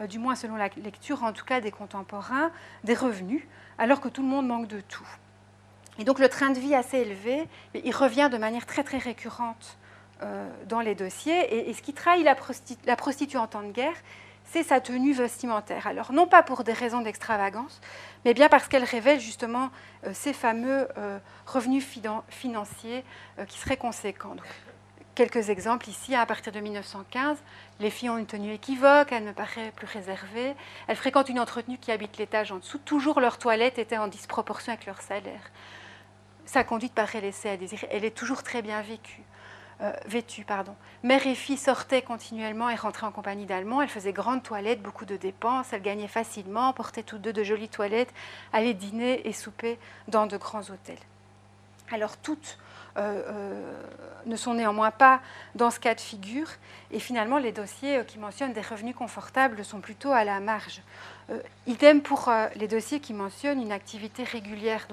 du moins selon la lecture en tout cas des contemporains, des revenus, alors que tout le monde manque de tout. Et donc le train de vie assez élevé, il revient de manière très très récurrente euh, dans les dossiers. Et, ce qui trahit la, prostituée en temps de guerre, c'est sa tenue vestimentaire. Alors non pas pour des raisons d'extravagance, mais bien parce qu'elle révèle justement euh, ces fameux euh, revenus financiers qui seraient conséquents. quelques exemples ici, à partir de 1915, les filles ont une tenue équivoque, elle me paraît plus réservée, elles fréquentent une entretenue qui habite l'étage en dessous, toujours leur toilette était en disproportion avec leur salaire. Sa conduite paraît laisser à désirer, elle est toujours très bien vécue. Euh, vêtue. Pardon. Mère et fille sortaient continuellement et rentraient en compagnie d'Allemands. Elles faisaient grande toilette, beaucoup de dépenses. Elles gagnaient facilement, portaient toutes deux de jolies toilettes, allaient dîner et souper dans de grands hôtels. Alors toutes euh, euh, ne sont néanmoins pas dans ce cas de figure. Et finalement, les dossiers qui mentionnent des revenus confortables sont plutôt à la marge. idem pour les dossiers qui mentionnent une activité régulière.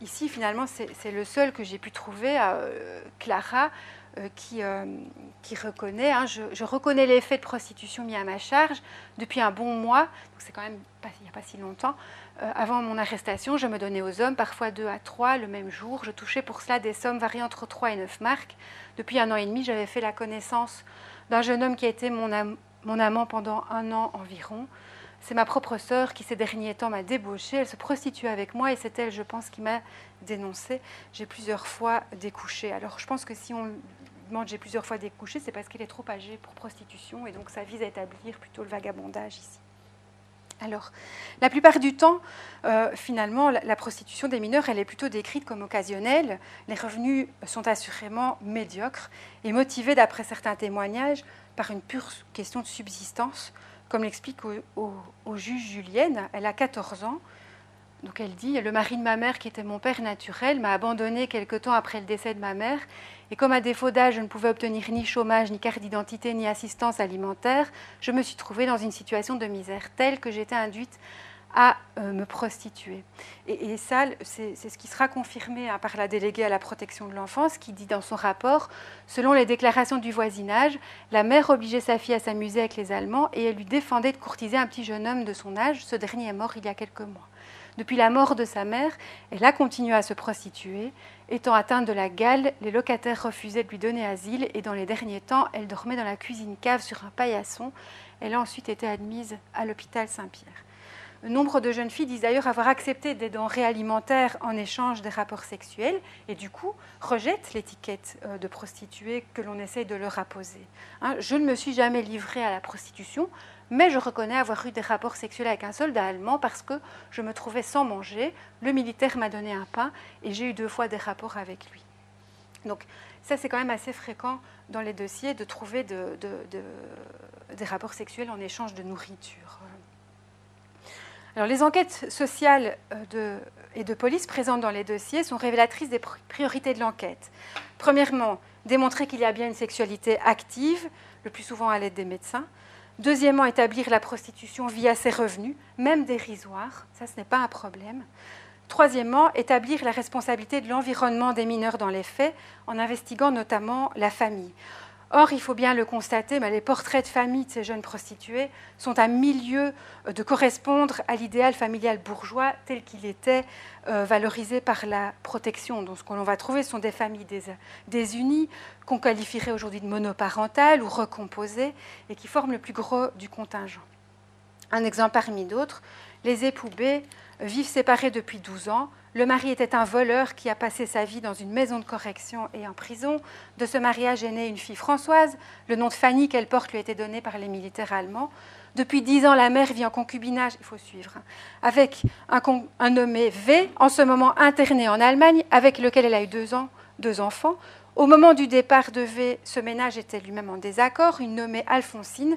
Ici, finalement, c'est le seul que j'ai pu trouver, à Clara, euh, qui, euh, qui, reconnaît, hein, je, reconnais l'effet de prostitution mis à ma charge depuis un bon mois, donc c'est quand même il n'y a pas si longtemps. Euh, avant mon arrestation, je me donnais aux hommes parfois deux à trois le même jour. Je touchais pour cela des sommes variant entre 3 et 9 marques. Depuis un an et demi, j'avais fait la connaissance d'un jeune homme qui a été mon amant pendant un an environ. C'est ma propre sœur qui, ces derniers temps, m'a débauchée. Elle se prostituait avec moi et c'est elle, je pense, qui m'a dénoncée. J'ai plusieurs fois découché. Alors, je pense que si on demande j'ai plusieurs fois découché, c'est parce qu'elle est trop âgée pour prostitution et donc ça vise à établir plutôt le vagabondage ici. Alors, la plupart du temps, euh, finalement, la, prostitution des mineurs, elle est plutôt décrite comme occasionnelle. Les revenus sont assurément médiocres et motivés, d'après certains témoignages, par une pure question de subsistance, comme l'explique au, juge Julienne. Elle a 14 ans. Donc elle dit, le mari de ma mère, qui était mon père naturel, m'a abandonné quelque temps après le décès de ma mère et comme à défaut d'âge, je ne pouvais obtenir ni chômage, ni carte d'identité, ni assistance alimentaire, je me suis trouvée dans une situation de misère telle que j'étais induite à euh, me prostituer. Et, ça, c'est ce qui sera confirmé hein, par la déléguée à la protection de l'enfance, qui dit dans son rapport, selon les déclarations du voisinage, la mère obligeait sa fille à s'amuser avec les Allemands et elle lui défendait de courtiser un petit jeune homme de son âge. Ce dernier est mort il y a quelques mois. Depuis la mort de sa mère, elle a continué à se prostituer. Étant atteinte de la gale, les locataires refusaient de lui donner asile et dans les derniers temps, elle dormait dans la cuisine cave sur un paillasson. Elle a ensuite été admise à l'hôpital Saint-Pierre. Nombre de jeunes filles disent d'ailleurs avoir accepté des denrées alimentaires en échange des rapports sexuels et du coup rejettent l'étiquette euh, de prostituée que l'on essaye de leur apposer. Hein, je ne me suis jamais livrée à la prostitution, mais je reconnais avoir eu des rapports sexuels avec un soldat allemand parce que je me trouvais sans manger, le militaire m'a donné un pain et j'ai eu deux fois des rapports avec lui. Donc ça, c'est quand même assez fréquent dans les dossiers de trouver des rapports sexuels en échange de nourriture. Les enquêtes sociales euh, et de police présentes dans les dossiers sont révélatrices des priorités de l'enquête. Premièrement, démontrer qu'il y a bien une sexualité active, le plus souvent à l'aide des médecins. Deuxièmement, établir la prostitution via ses revenus, même dérisoires, ça ce n'est pas un problème. Troisièmement, établir la responsabilité de l'environnement des mineurs dans les faits, en investiguant notamment la famille. Or, il faut bien le constater, mais les portraits de famille de ces jeunes prostituées sont à milieu euh, de correspondre à l'idéal familial bourgeois tel qu'il était euh, valorisé par la protection. Donc, ce que l'on va trouver sont des familles désunies, qu'on qualifierait aujourd'hui de monoparentales ou recomposées, et qui forment le plus gros du contingent. Un exemple parmi d'autres, les époux B vivent séparés depuis 12 ans, le mari était un voleur qui a passé sa vie dans une maison de correction et en prison. De ce mariage est née une fille Françoise. Le nom de Fanny qu'elle porte lui a été donné par les militaires allemands. Depuis dix ans, la mère vit en concubinage, il faut suivre, hein, avec un, nommé V, en ce moment interné en Allemagne, avec lequel elle a eu deux, enfants. Au moment du départ de V, ce ménage était lui-même en désaccord. Une nommée Alphonsine,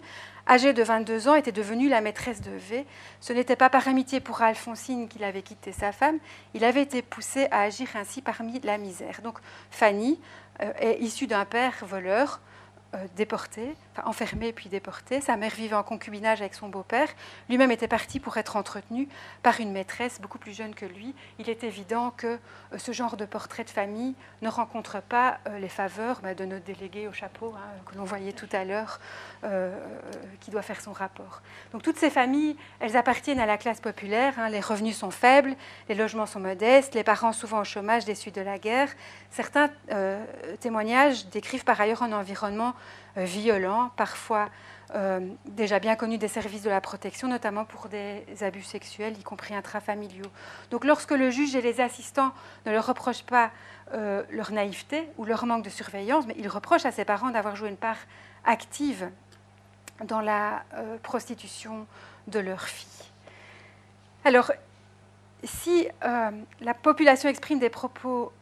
âgée de 22 ans, était devenue la maîtresse de V. Ce n'était pas par amitié pour Alphonsine qu'il avait quitté sa femme, il avait été poussé à agir ainsi parmi la misère. Donc Fanny euh, est issue d'un père voleur, déporté, enfin enfermé puis déporté. Sa mère vivait en concubinage avec son beau-père. Lui-même était parti pour être entretenu par une maîtresse beaucoup plus jeune que lui. Il est évident que euh, ce genre de portrait de famille ne rencontre pas euh, les faveurs bah, de notre délégué au chapeau hein, que l'on voyait tout à l'heure, qui doit faire son rapport. Donc toutes ces familles, elles appartiennent à la classe populaire. Hein. Les revenus sont faibles, les logements sont modestes, les parents souvent au chômage des suites de la guerre. Certains témoignages décrivent par ailleurs un environnement euh, violents, parfois euh, déjà bien connus des services de la protection, notamment pour des abus sexuels, y compris intrafamiliaux. Donc lorsque le juge et les assistants ne leur reprochent pas euh, leur naïveté ou leur manque de surveillance, mais ils reprochent à ses parents d'avoir joué une part active dans la prostitution de leur fille. Alors, si la population exprime des propos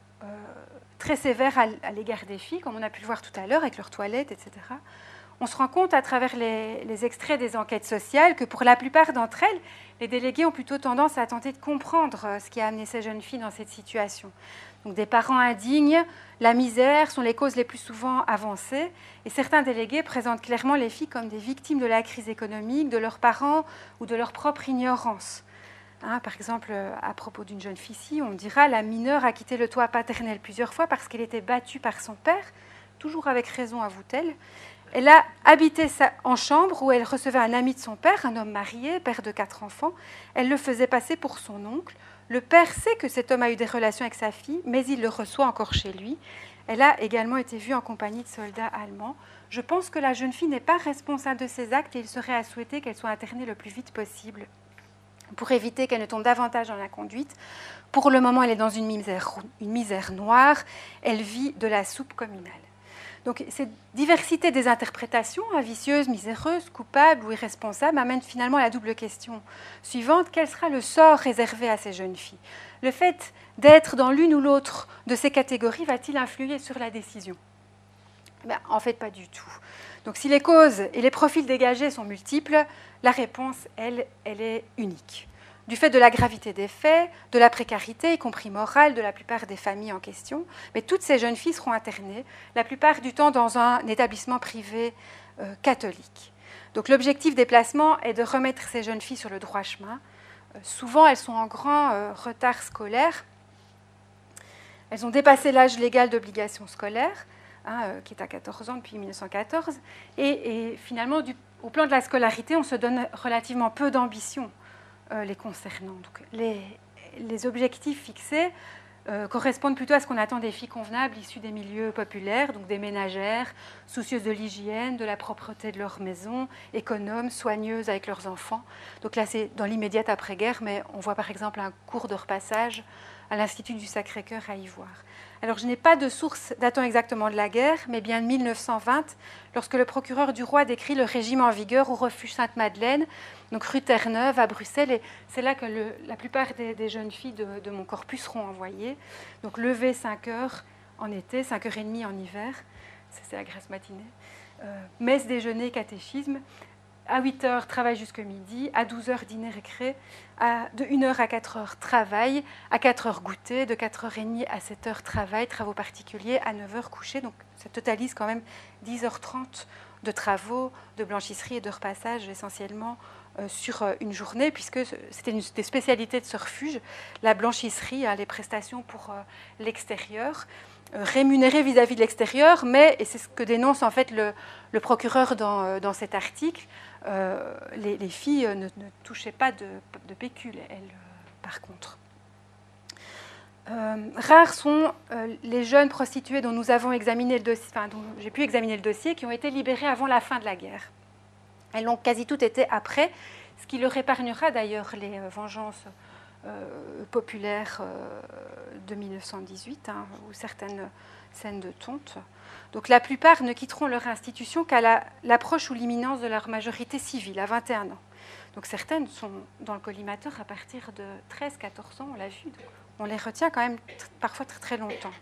très sévères à, l'égard des filles, comme on a pu le voir tout à l'heure avec leurs toilettes, etc. On se rend compte à travers les, extraits des enquêtes sociales que pour la plupart d'entre elles, les délégués ont plutôt tendance à tenter de comprendre euh, ce qui a amené ces jeunes filles dans cette situation. Donc des parents indignes, la misère sont les causes les plus souvent avancées, et certains délégués présentent clairement les filles comme des victimes de la crise économique, de leurs parents ou de leur propre ignorance. Hein, par exemple, à propos d'une jeune fille on dira la mineure a quitté le toit paternel plusieurs fois parce qu'elle était battue par son père, toujours avec raison, avoue-t-elle. Elle a habité en chambre où elle recevait un ami de son père, un homme marié, père de quatre enfants. Elle le faisait passer pour son oncle. Le père sait que cet homme a eu des relations avec sa fille, mais il le reçoit encore chez lui. Elle a également été vue en compagnie de soldats allemands. Je pense que la jeune fille n'est pas responsable de ces actes et il serait à souhaiter qu'elle soit internée le plus vite possible pour éviter qu'elle ne tombe davantage dans la conduite. Pour le moment, elle est dans une misère, une misère noire. Elle vit de la soupe communale. Donc cette diversité des interprétations, vicieuse, miséreuse, coupable ou irresponsable, amène finalement à la double question suivante. Quel sera le sort réservé à ces jeunes filles? Le fait d'être dans l'une ou l'autre de ces catégories va-t-il influer sur la décision? Ben, En fait, pas du tout. Donc si les causes et les profils dégagés sont multiples, la réponse, elle, elle est unique. Du fait de la gravité des faits, de la précarité, y compris morale, de la plupart des familles en question, mais toutes ces jeunes filles seront internées, la plupart du temps dans un établissement privé euh, catholique. Donc l'objectif des placements est de remettre ces jeunes filles sur le droit chemin. Euh, souvent, elles sont en grand euh, retard scolaire. Elles ont dépassé l'âge légal d'obligation scolaire, hein, qui est à 14 ans depuis 1914. Et, finalement, au plan de la scolarité, on se donne relativement peu d'ambition euh, les concernant. Donc, les, objectifs fixés euh, correspondent plutôt à ce qu'on attend des filles convenables issues des milieux populaires, donc des ménagères, soucieuses de l'hygiène, de la propreté de leur maison, économes, soigneuses avec leurs enfants. Donc là, c'est dans l'immédiate après-guerre, mais on voit par exemple un cours de repassage à l'Institut du Sacré-Cœur à Ivoire. Alors je n'ai pas de source datant exactement de la guerre, mais bien de 1920, lorsque le procureur du roi décrit le régime en vigueur au refuge Sainte-Madeleine, donc rue Terre-Neuve à Bruxelles, et c'est là que la plupart des, jeunes filles de, mon corpus seront envoyées. Donc lever 5 heures en été, 5 heures et demie en hiver, c'est la graisse matinée. Euh, messe, déjeuner, catéchisme à 8 heures, travail jusqu'à midi, à 12 heures, dîner récré, de 1 heure à 4 heures, travail, à 4 heures, goûter, de 4 heures et demie à 7 heures, travail, travaux particuliers, à 9 heures, coucher. Donc ça totalise quand même 10h30 de travaux, de blanchisserie et de repassage essentiellement euh, sur euh, une journée, puisque c'était une des spécialités de ce refuge, la blanchisserie, hein, les prestations pour euh, l'extérieur rémunérées vis-à-vis de l'extérieur, mais, et c'est ce que dénonce en fait le, procureur dans, cet article, euh, les, filles ne, touchaient pas de, pécule, elles, euh, par contre. Euh, rares sont les jeunes prostituées dont nous avons examiné le dossier, dont j'ai pu examiner le dossier, qui ont été libérées avant la fin de la guerre. Elles ont quasi toutes été après, ce qui leur épargnera d'ailleurs les vengeances populaires de 1918, hein, ou certaines scènes de tonte. Donc la plupart ne quitteront leur institution qu'à l'approche ou l'imminence de leur majorité civile, à 21 ans. Donc certaines sont dans le collimateur à partir de 13-14 ans, on l'a vu. on les retient quand même parfois très, très longtemps.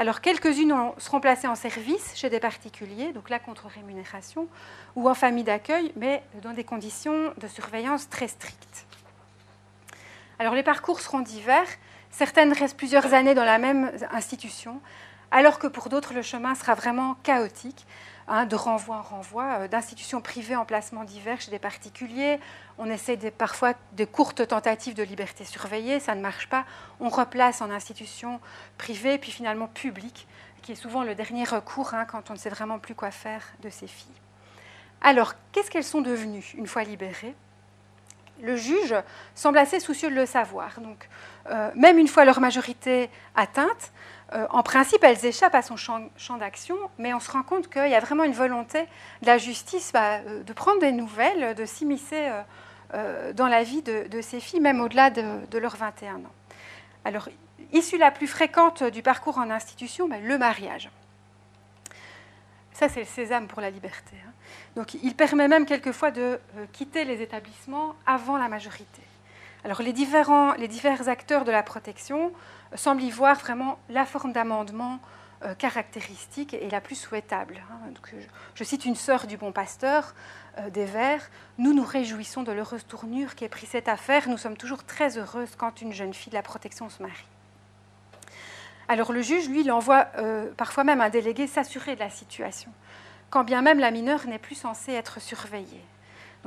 Alors, quelques-unes seront placées en service chez des particuliers, donc là contre rémunération, ou en famille d'accueil, mais dans des conditions de surveillance très strictes. Alors, les parcours seront divers. Certaines restent plusieurs années dans la même institution, alors que pour d'autres, le chemin sera vraiment chaotique, hein, de renvoi en renvoi, euh, d'institutions privées en placement divers chez des particuliers. On essaie parfois de courtes tentatives de liberté surveillée, ça ne marche pas. On replace en institutions privées, puis finalement publiques, qui est souvent le dernier recours hein, quand on ne sait vraiment plus quoi faire de ces filles. Alors, qu'est-ce qu'elles sont devenues une fois libérées? Le juge semble assez soucieux de le savoir. Donc, euh, même une fois leur majorité atteinte, euh, en principe, elles échappent à son champ, d'action, mais on se rend compte qu'il y a vraiment une volonté de la justice bah, euh, de prendre des nouvelles, de s'immiscer euh, dans la vie de, ces filles, même au-delà de, leurs 21 ans. Alors, issue la plus fréquente du parcours en institution, bah, le mariage. Ça, c'est le sésame pour la liberté. Hein. Donc, il permet même quelquefois de quitter les établissements avant la majorité. Alors, les, différents, les divers acteurs de la protection semble y voir vraiment la forme d'amendement euh, caractéristique et la plus souhaitable. Hein. je, cite une sœur du bon pasteur euh, des Verts. Nous nous réjouissons de l'heureuse tournure qui est pris cette affaire. Nous sommes toujours très heureuses quand une jeune fille de la protection se marie. Alors le juge, lui, il envoie euh, parfois même un délégué s'assurer de la situation, quand bien même la mineure n'est plus censée être surveillée.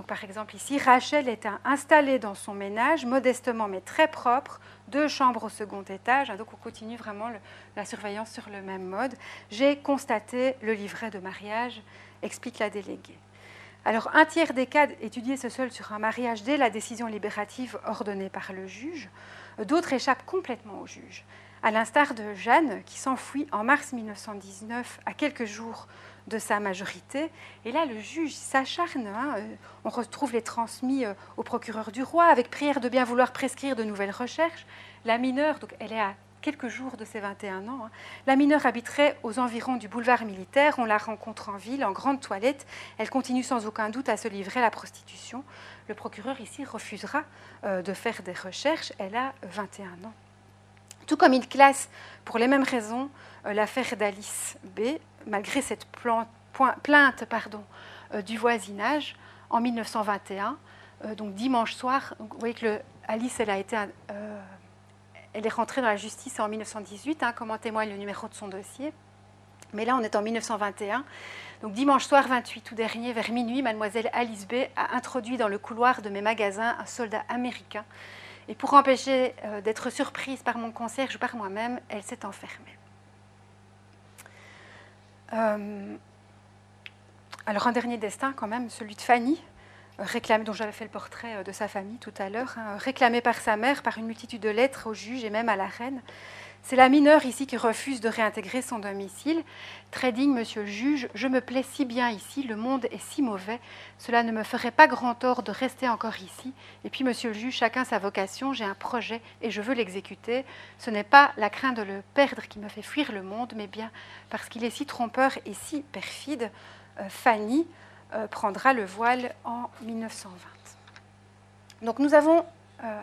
Par exemple, ici, Rachel est installée dans son ménage, modestement mais très propre, deux chambres au second étage. Donc, on continue vraiment la surveillance sur le même mode. J'ai constaté le livret de mariage, explique la déléguée. Alors, un tiers des cas étudiés se seul sur un mariage dès la décision libérative ordonnée par le juge. D'autres échappent complètement au juge, à l'instar de Jeanne, qui s'enfuit en mars 1919, à quelques jours de sa majorité. Et là, le juge s'acharne. Hein, euh, on retrouve les transmis euh, au procureur du roi avec prière de bien vouloir prescrire de nouvelles recherches. La mineure, donc elle est à quelques jours de ses 21 ans, hein, la mineure habiterait aux environs du boulevard militaire. On la rencontre en ville, en grande toilette. Elle continue sans aucun doute à se livrer à la prostitution. Le procureur ici refusera euh, de faire des recherches. Elle a 21 ans. Tout comme il classe, pour les mêmes raisons, l'affaire d'Alice B malgré cette plainte euh, du voisinage en 1921. Euh, donc dimanche soir, vous voyez que Alice, euh, elle est rentrée dans la justice en 1918, hein, comme en témoigne le numéro de son dossier. Mais là, on est en 1921. Donc dimanche soir 28 août dernier, vers minuit, mademoiselle Alice B a introduit dans le couloir de mes magasins un soldat américain. Et pour empêcher d'être surprise par mon concierge ou par moi-même, elle s'est enfermée. Euh, alors un dernier destin quand même, celui de Fanny, réclamé, dont j'avais fait le portrait euh, de sa famille tout à l'heure, hein, réclamé par sa mère, par une multitude de lettres au juge et même à la reine. C'est la mineure ici qui refuse de réintégrer son domicile. Très digne, monsieur le juge, je me plais si bien ici, le monde est si mauvais, cela ne me ferait pas grand tort de rester encore ici. Et puis, monsieur le juge, chacun sa vocation, j'ai un projet et je veux l'exécuter. Ce n'est pas la crainte de le perdre qui me fait fuir le monde, mais bien parce qu'il est si trompeur et si perfide. Euh, Fanny euh, prendra le voile en 1920. Donc, nous avons euh,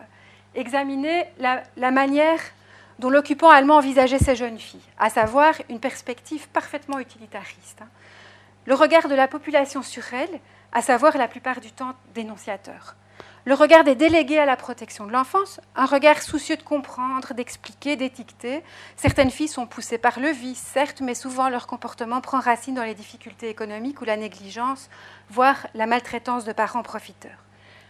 examiné la, la manière dont l'occupant allemand envisageait ces jeunes filles, à savoir une perspective parfaitement utilitariste. Hein. Le regard de la population sur elles, à savoir la plupart du temps dénonciateur. Le regard des délégués à la protection de l'enfance, un regard soucieux de comprendre, d'expliquer, d'étiqueter. Certaines filles sont poussées par le vice, certes, mais souvent leur comportement prend racine dans les difficultés économiques ou la négligence, voire la maltraitance de parents profiteurs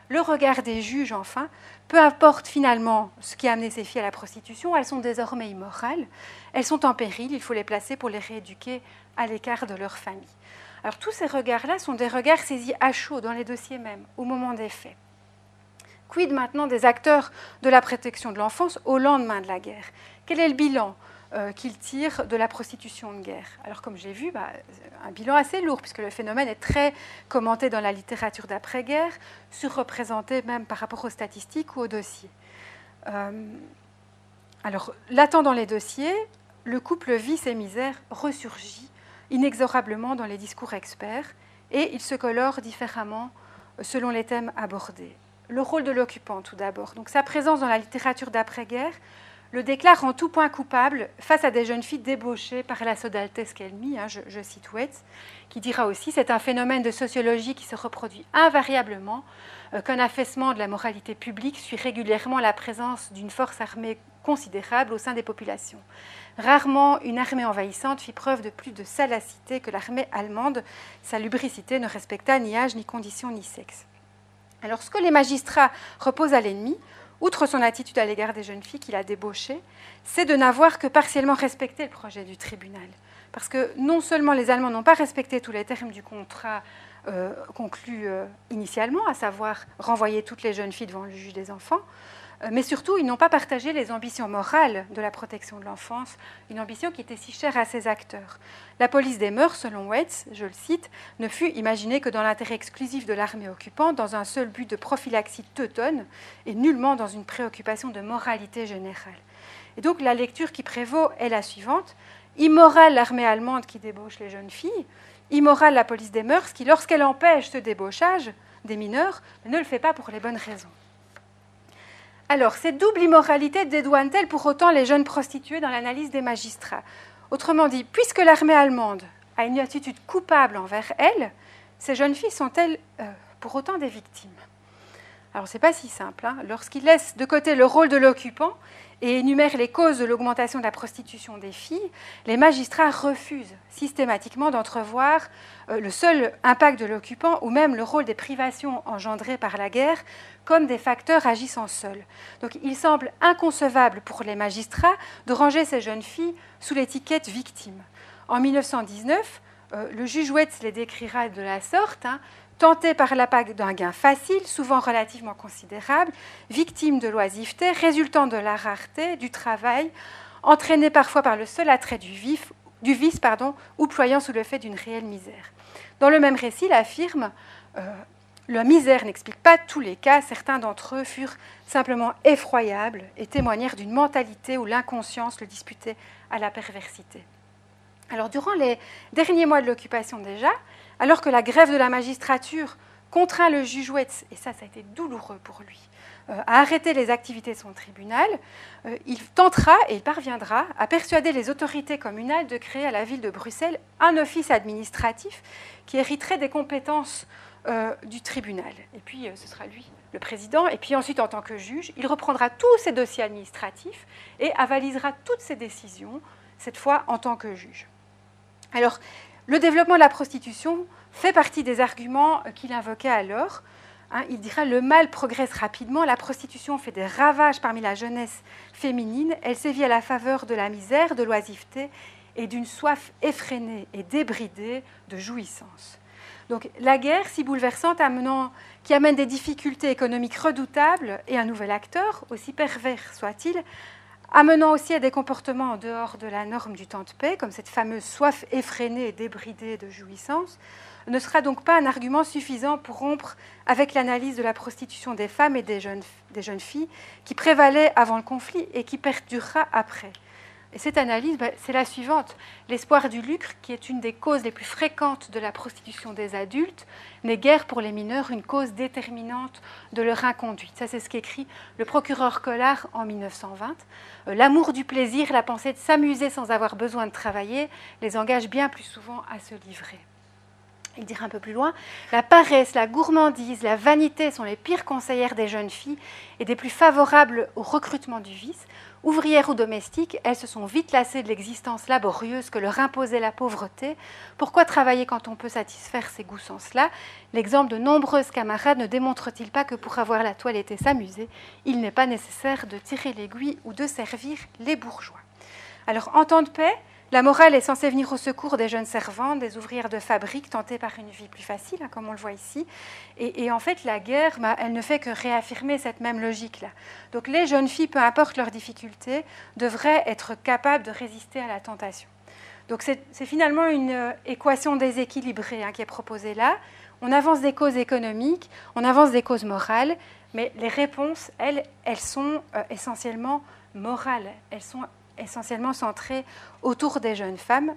le regard des juges, enfin, peu importe finalement ce qui a amené ces filles à la prostitution, elles sont désormais immorales, elles sont en péril, il faut les placer pour les rééduquer à l'écart de leur famille. Alors tous ces regards-là sont des regards saisis à chaud dans les dossiers même, au moment des faits. Quid maintenant des acteurs de la protection de l'enfance au lendemain de la guerre? Quel est le bilan euh, qu'il tire de la prostitution de guerre. Alors comme j'ai vu, bah, un bilan assez lourd, puisque le phénomène est très commenté dans la littérature d'après-guerre, surreprésenté même par rapport aux statistiques ou aux dossiers. Euh, alors, latent dans les dossiers, le couple vice et misère ressurgit inexorablement dans les discours experts, et il se colore différemment selon les thèmes abordés. Le rôle de l'occupant, tout d'abord. Donc, sa présence dans la littérature d'après-guerre le déclare en tout point coupable face à des jeunes filles débauchées par la sodaltesque ennemie, hein, je, je, cite Wetz, qui dira aussi c'est un phénomène de sociologie qui se reproduit invariablement, euh, qu'un affaissement de la moralité publique suit régulièrement la présence d'une force armée considérable au sein des populations. Rarement une armée envahissante fit preuve de plus de salacité que l'armée allemande. Sa lubricité ne respecta ni âge, ni condition, ni sexe. Alors ce que les magistrats reposent à l'ennemi, outre son attitude à l'égard des jeunes filles qu'il a débauchées, c'est de n'avoir que partiellement respecté le projet du tribunal. Parce que non seulement les Allemands n'ont pas respecté tous les termes du contrat euh, conclu euh, initialement, à savoir renvoyer toutes les jeunes filles devant le juge des enfants, mais surtout, ils n'ont pas partagé les ambitions morales de la protection de l'enfance, une ambition qui était si chère à ces acteurs. La police des mœurs, selon Waits, je le cite, ne fut imaginée que dans l'intérêt exclusif de l'armée occupante, dans un seul but de prophylaxie teutonne, et nullement dans une préoccupation de moralité générale. Et donc la lecture qui prévaut est la suivante. Immorale l'armée allemande qui débauche les jeunes filles, immorale la police des mœurs qui, lorsqu'elle empêche ce débauchage des mineurs, ne le fait pas pour les bonnes raisons. Alors, cette double immoralité dédouane-t-elle pour autant les jeunes prostituées dans l'analyse des magistrats Autrement dit, puisque l'armée allemande a une attitude coupable envers elles, ces jeunes filles sont-elles euh, pour autant des victimes? Alors, ce n'est pas si simple. Hein. Lorsqu'ils laissent de côté le rôle de l'occupant et énumèrent les causes de l'augmentation de la prostitution des filles, les magistrats refusent systématiquement d'entrevoir euh, le seul impact de l'occupant ou même le rôle des privations engendrées par la guerre comme des facteurs agissant seuls. Donc il semble inconcevable pour les magistrats de ranger ces jeunes filles sous l'étiquette victime. En 1919, euh, le juge Wetz les décrira de la sorte. Hein, tenté par l'appât d'un gain facile, souvent relativement considérable, victime de l'oisiveté, résultant de la rareté, du travail, entraîné parfois par le seul attrait du, vice ou ployant sous le fait d'une réelle misère. Dans le même récit, il affirme euh, La misère n'explique pas tous les cas, certains d'entre eux furent simplement effroyables et témoignèrent d'une mentalité où l'inconscience le disputait à la perversité. Alors, durant les derniers mois de l'occupation déjà, alors que la grève de la magistrature contraint le juge Wetz, et ça, ça a été douloureux pour lui, euh, à arrêter les activités de son tribunal, euh, il tentera et il parviendra à persuader les autorités communales de créer à la ville de Bruxelles un office administratif qui hériterait des compétences euh, du tribunal. Et puis, ce sera lui le président, et puis ensuite, en tant que juge, il reprendra tous ses dossiers administratifs et avalisera toutes ses décisions, cette fois en tant que juge. Alors, le développement de la prostitution fait partie des arguments qu'il invoquait alors. Hein, il dira le mal progresse rapidement, la prostitution fait des ravages parmi la jeunesse féminine, elle sévit à la faveur de la misère, de l'oisiveté et d'une soif effrénée et débridée de jouissance. Donc la guerre, si bouleversante, qui amène des difficultés économiques redoutables et un nouvel acteur, aussi pervers soit-il, amenant aussi à des comportements en dehors de la norme du temps de paix, comme cette fameuse soif effrénée et débridée de jouissance, ne sera donc pas un argument suffisant pour rompre avec l'analyse de la prostitution des femmes et des jeunes, filles qui prévalait avant le conflit et qui perdurera après. Et cette analyse, ben, c'est la suivante. L'espoir du lucre, qui est une des causes les plus fréquentes de la prostitution des adultes, n'est guère pour les mineurs une cause déterminante de leur inconduite. Ça, c'est ce qu'écrit le procureur Collard en 1920. Euh, l'amour du plaisir, la pensée de s'amuser sans avoir besoin de travailler, les engage bien plus souvent à se livrer. Il dira un peu plus loin, la paresse, la gourmandise, la vanité sont les pires conseillères des jeunes filles et des plus favorables au recrutement du vice. Ouvrières ou domestiques, elles se sont vite lassées de l'existence laborieuse que leur imposait la pauvreté. Pourquoi travailler quand on peut satisfaire ces goûts sans cela? L'exemple de nombreuses camarades ne démontre-t-il pas que pour avoir la toilette et s'amuser, il n'est pas nécessaire de tirer l'aiguille ou de servir les bourgeois? Alors, en temps de paix, la morale est censée venir au secours des jeunes servantes, des ouvrières de fabrique tentées par une vie plus facile, hein, comme on le voit ici. Et, en fait, la guerre, bah, elle ne fait que réaffirmer cette même logique-là. Donc les jeunes filles, peu importe leurs difficultés, devraient être capables de résister à la tentation. Donc c'est finalement une euh, équation déséquilibrée hein, qui est proposée là. On avance des causes économiques, on avance des causes morales, mais les réponses, elles, elles sont euh, essentiellement morales. Elles sont essentiellement centré autour des jeunes femmes.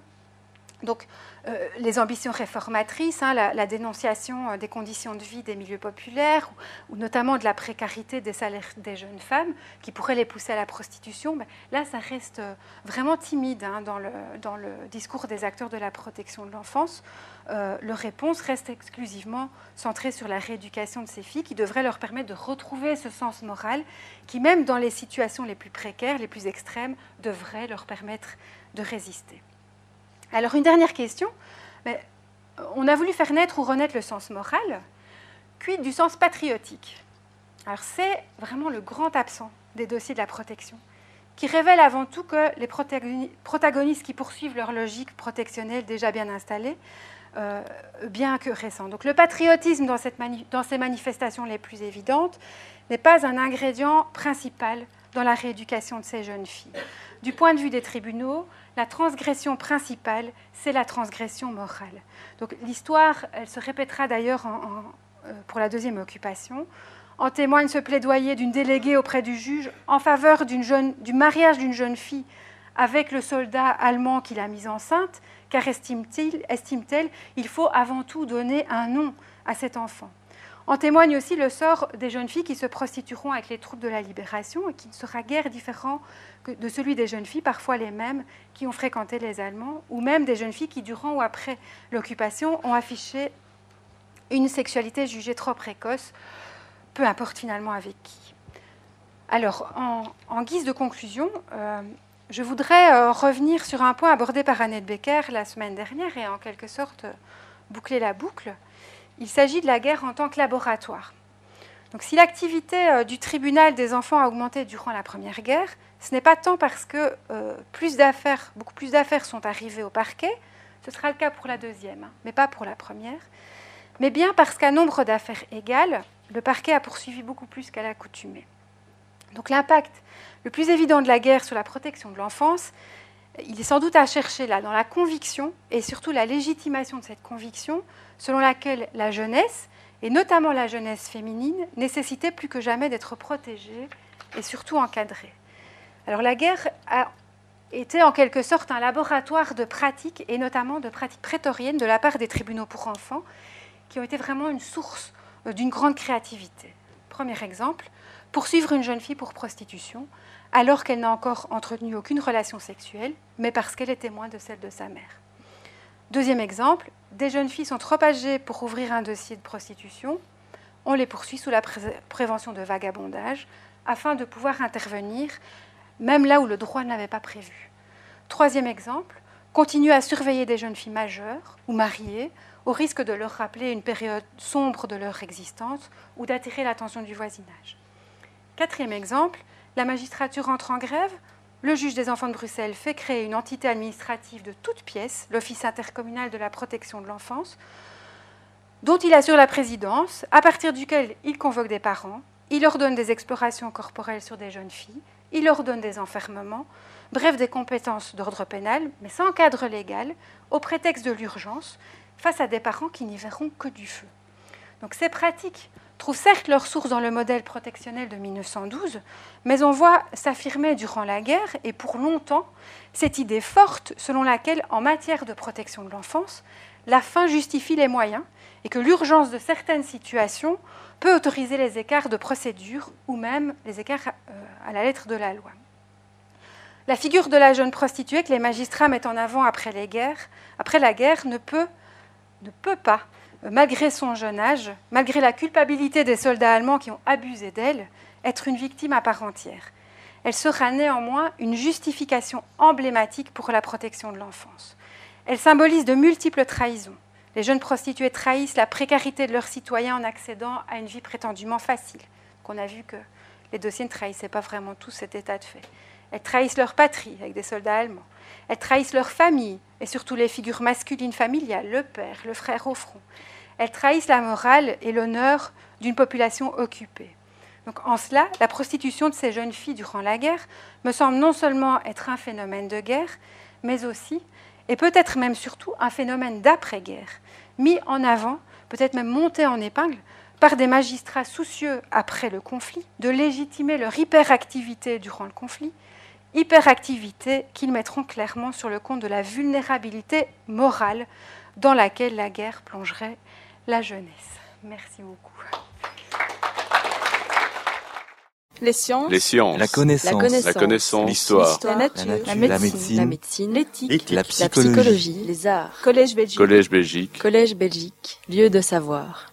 Donc, euh, les ambitions réformatrices, hein, la, dénonciation euh, des conditions de vie des milieux populaires, ou, notamment de la précarité des salaires des jeunes femmes, qui pourraient les pousser à la prostitution, ben, là, ça reste euh, vraiment timide hein, dans, le, dans, le, discours des acteurs de la protection de l'enfance. leur réponse reste exclusivement centrée sur la rééducation de ces filles, qui devrait leur permettre de retrouver ce sens moral, qui, même dans les situations les plus précaires, les plus extrêmes, devrait leur permettre de résister. Alors une dernière question. Mais on a voulu faire naître ou renaître le sens moral, puis du sens patriotique. Alors c'est vraiment le grand absent des dossiers de la protection, qui révèle avant tout que les protagonistes qui poursuivent leur logique protectionnelle déjà bien installée, euh, bien que récente. Donc le patriotisme dans ces manifestations les plus évidentes n'est pas un ingrédient principal dans la rééducation de ces jeunes filles. Du point de vue des tribunaux, la transgression principale, c'est la transgression morale. L'histoire, elle se répétera d'ailleurs euh, pour la deuxième occupation. En témoigne ce plaidoyer d'une déléguée auprès du juge en faveur du mariage d'une jeune fille avec le soldat allemand qui l'a mise enceinte, car estime-t-elle, estime il faut avant tout donner un nom à cet enfant. En témoigne aussi le sort des jeunes filles qui se prostitueront avec les troupes de la libération et qui ne sera guère différent de celui des jeunes filles, parfois les mêmes, qui ont fréquenté les Allemands, ou même des jeunes filles qui, durant ou après l'occupation, ont affiché une sexualité jugée trop précoce, peu importe finalement avec qui. Alors, en, guise de conclusion, euh, je voudrais euh, revenir sur un point abordé par Annette Becker la semaine dernière et en quelque sorte boucler la boucle. Il s'agit de la guerre en tant que laboratoire. Donc, si l'activité euh, du tribunal des enfants a augmenté durant la Première Guerre, ce n'est pas tant parce que euh, beaucoup plus d'affaires sont arrivées au parquet, ce sera le cas pour la deuxième, hein, mais pas pour la première, mais bien parce qu'à nombre d'affaires égales, le parquet a poursuivi beaucoup plus qu'à l'accoutumée. Donc l'impact le plus évident de la guerre sur la protection de l'enfance, il est sans doute à chercher là dans la conviction et surtout la légitimation de cette conviction selon laquelle la jeunesse, et notamment la jeunesse féminine, nécessitait plus que jamais d'être protégée et surtout encadrée. Alors la guerre a été en quelque sorte un laboratoire de pratiques, et notamment de pratiques prétoriennes de la part des tribunaux pour enfants, qui ont été vraiment une source euh, d'une grande créativité. Premier exemple, poursuivre une jeune fille pour prostitution, alors qu'elle n'a encore entretenu aucune relation sexuelle, mais parce qu'elle est témoin de celle de sa mère. Deuxième exemple, des jeunes filles sont trop âgées pour ouvrir un dossier de prostitution, on les poursuit sous la prévention de vagabondage afin de pouvoir intervenir même là où le droit ne l'avait pas prévu. Troisième exemple, continuer à surveiller des jeunes filles majeures ou mariées au risque de leur rappeler une période sombre de leur existence ou d'attirer l'attention du voisinage. Quatrième exemple, la magistrature entre en grève, le juge des enfants de Bruxelles fait créer une entité administrative de toute pièce, l'Office intercommunal de la protection de l'enfance, dont il assure la présidence, à partir duquel il convoque des parents, il ordonne des explorations corporelles sur des jeunes filles, il ordonne des enfermements, bref des compétences d'ordre pénal, mais sans cadre légal, au prétexte de l'urgence, face à des parents qui n'y verront que du feu. Donc ces pratiques trouvent certes leur source dans le modèle protectionnel de 1912, mais on voit s'affirmer durant la guerre et pour longtemps cette idée forte selon laquelle, en matière de protection de l'enfance, la fin justifie les moyens et que l'urgence de certaines situations peut autoriser les écarts de procédure ou même les écarts euh, à la lettre de la loi. La figure de la jeune prostituée que les magistrats mettent en avant après, les guerres, après la guerre ne peut, ne peut pas, malgré son jeune âge, malgré la culpabilité des soldats allemands qui ont abusé d'elle, être une victime à part entière. Elle sera néanmoins une justification emblématique pour la protection de l'enfance. Elle symbolise de multiples trahisons, les jeunes prostituées trahissent la précarité de leurs citoyens en accédant à une vie prétendument facile. Qu'on a vu que les dossiers ne trahissaient pas vraiment tout cet état de fait. Elles trahissent leur patrie avec des soldats allemands. Elles trahissent leur famille et surtout les figures masculines familiales, le père, le frère au front. Elles trahissent la morale et l'honneur d'une population occupée. Donc en cela, la prostitution de ces jeunes filles durant la guerre me semble non seulement être un phénomène de guerre, mais aussi et peut-être même surtout un phénomène d'après-guerre, mis en avant, peut-être même monté en épingle, par des magistrats soucieux après le conflit de légitimer leur hyperactivité durant le conflit hyperactivité qu'ils mettront clairement sur le compte de la vulnérabilité morale dans laquelle la guerre plongerait la jeunesse. Merci beaucoup. Les sciences. Les sciences. La connaissance. La connaissance. L'histoire. La nature. La nature. La La médecine. médecine. La médecine. L'éthique. La La psychologie. psychologie. Les arts. Collège Belgique. Collège Belgique. Collège Belgique. Lieu de savoir.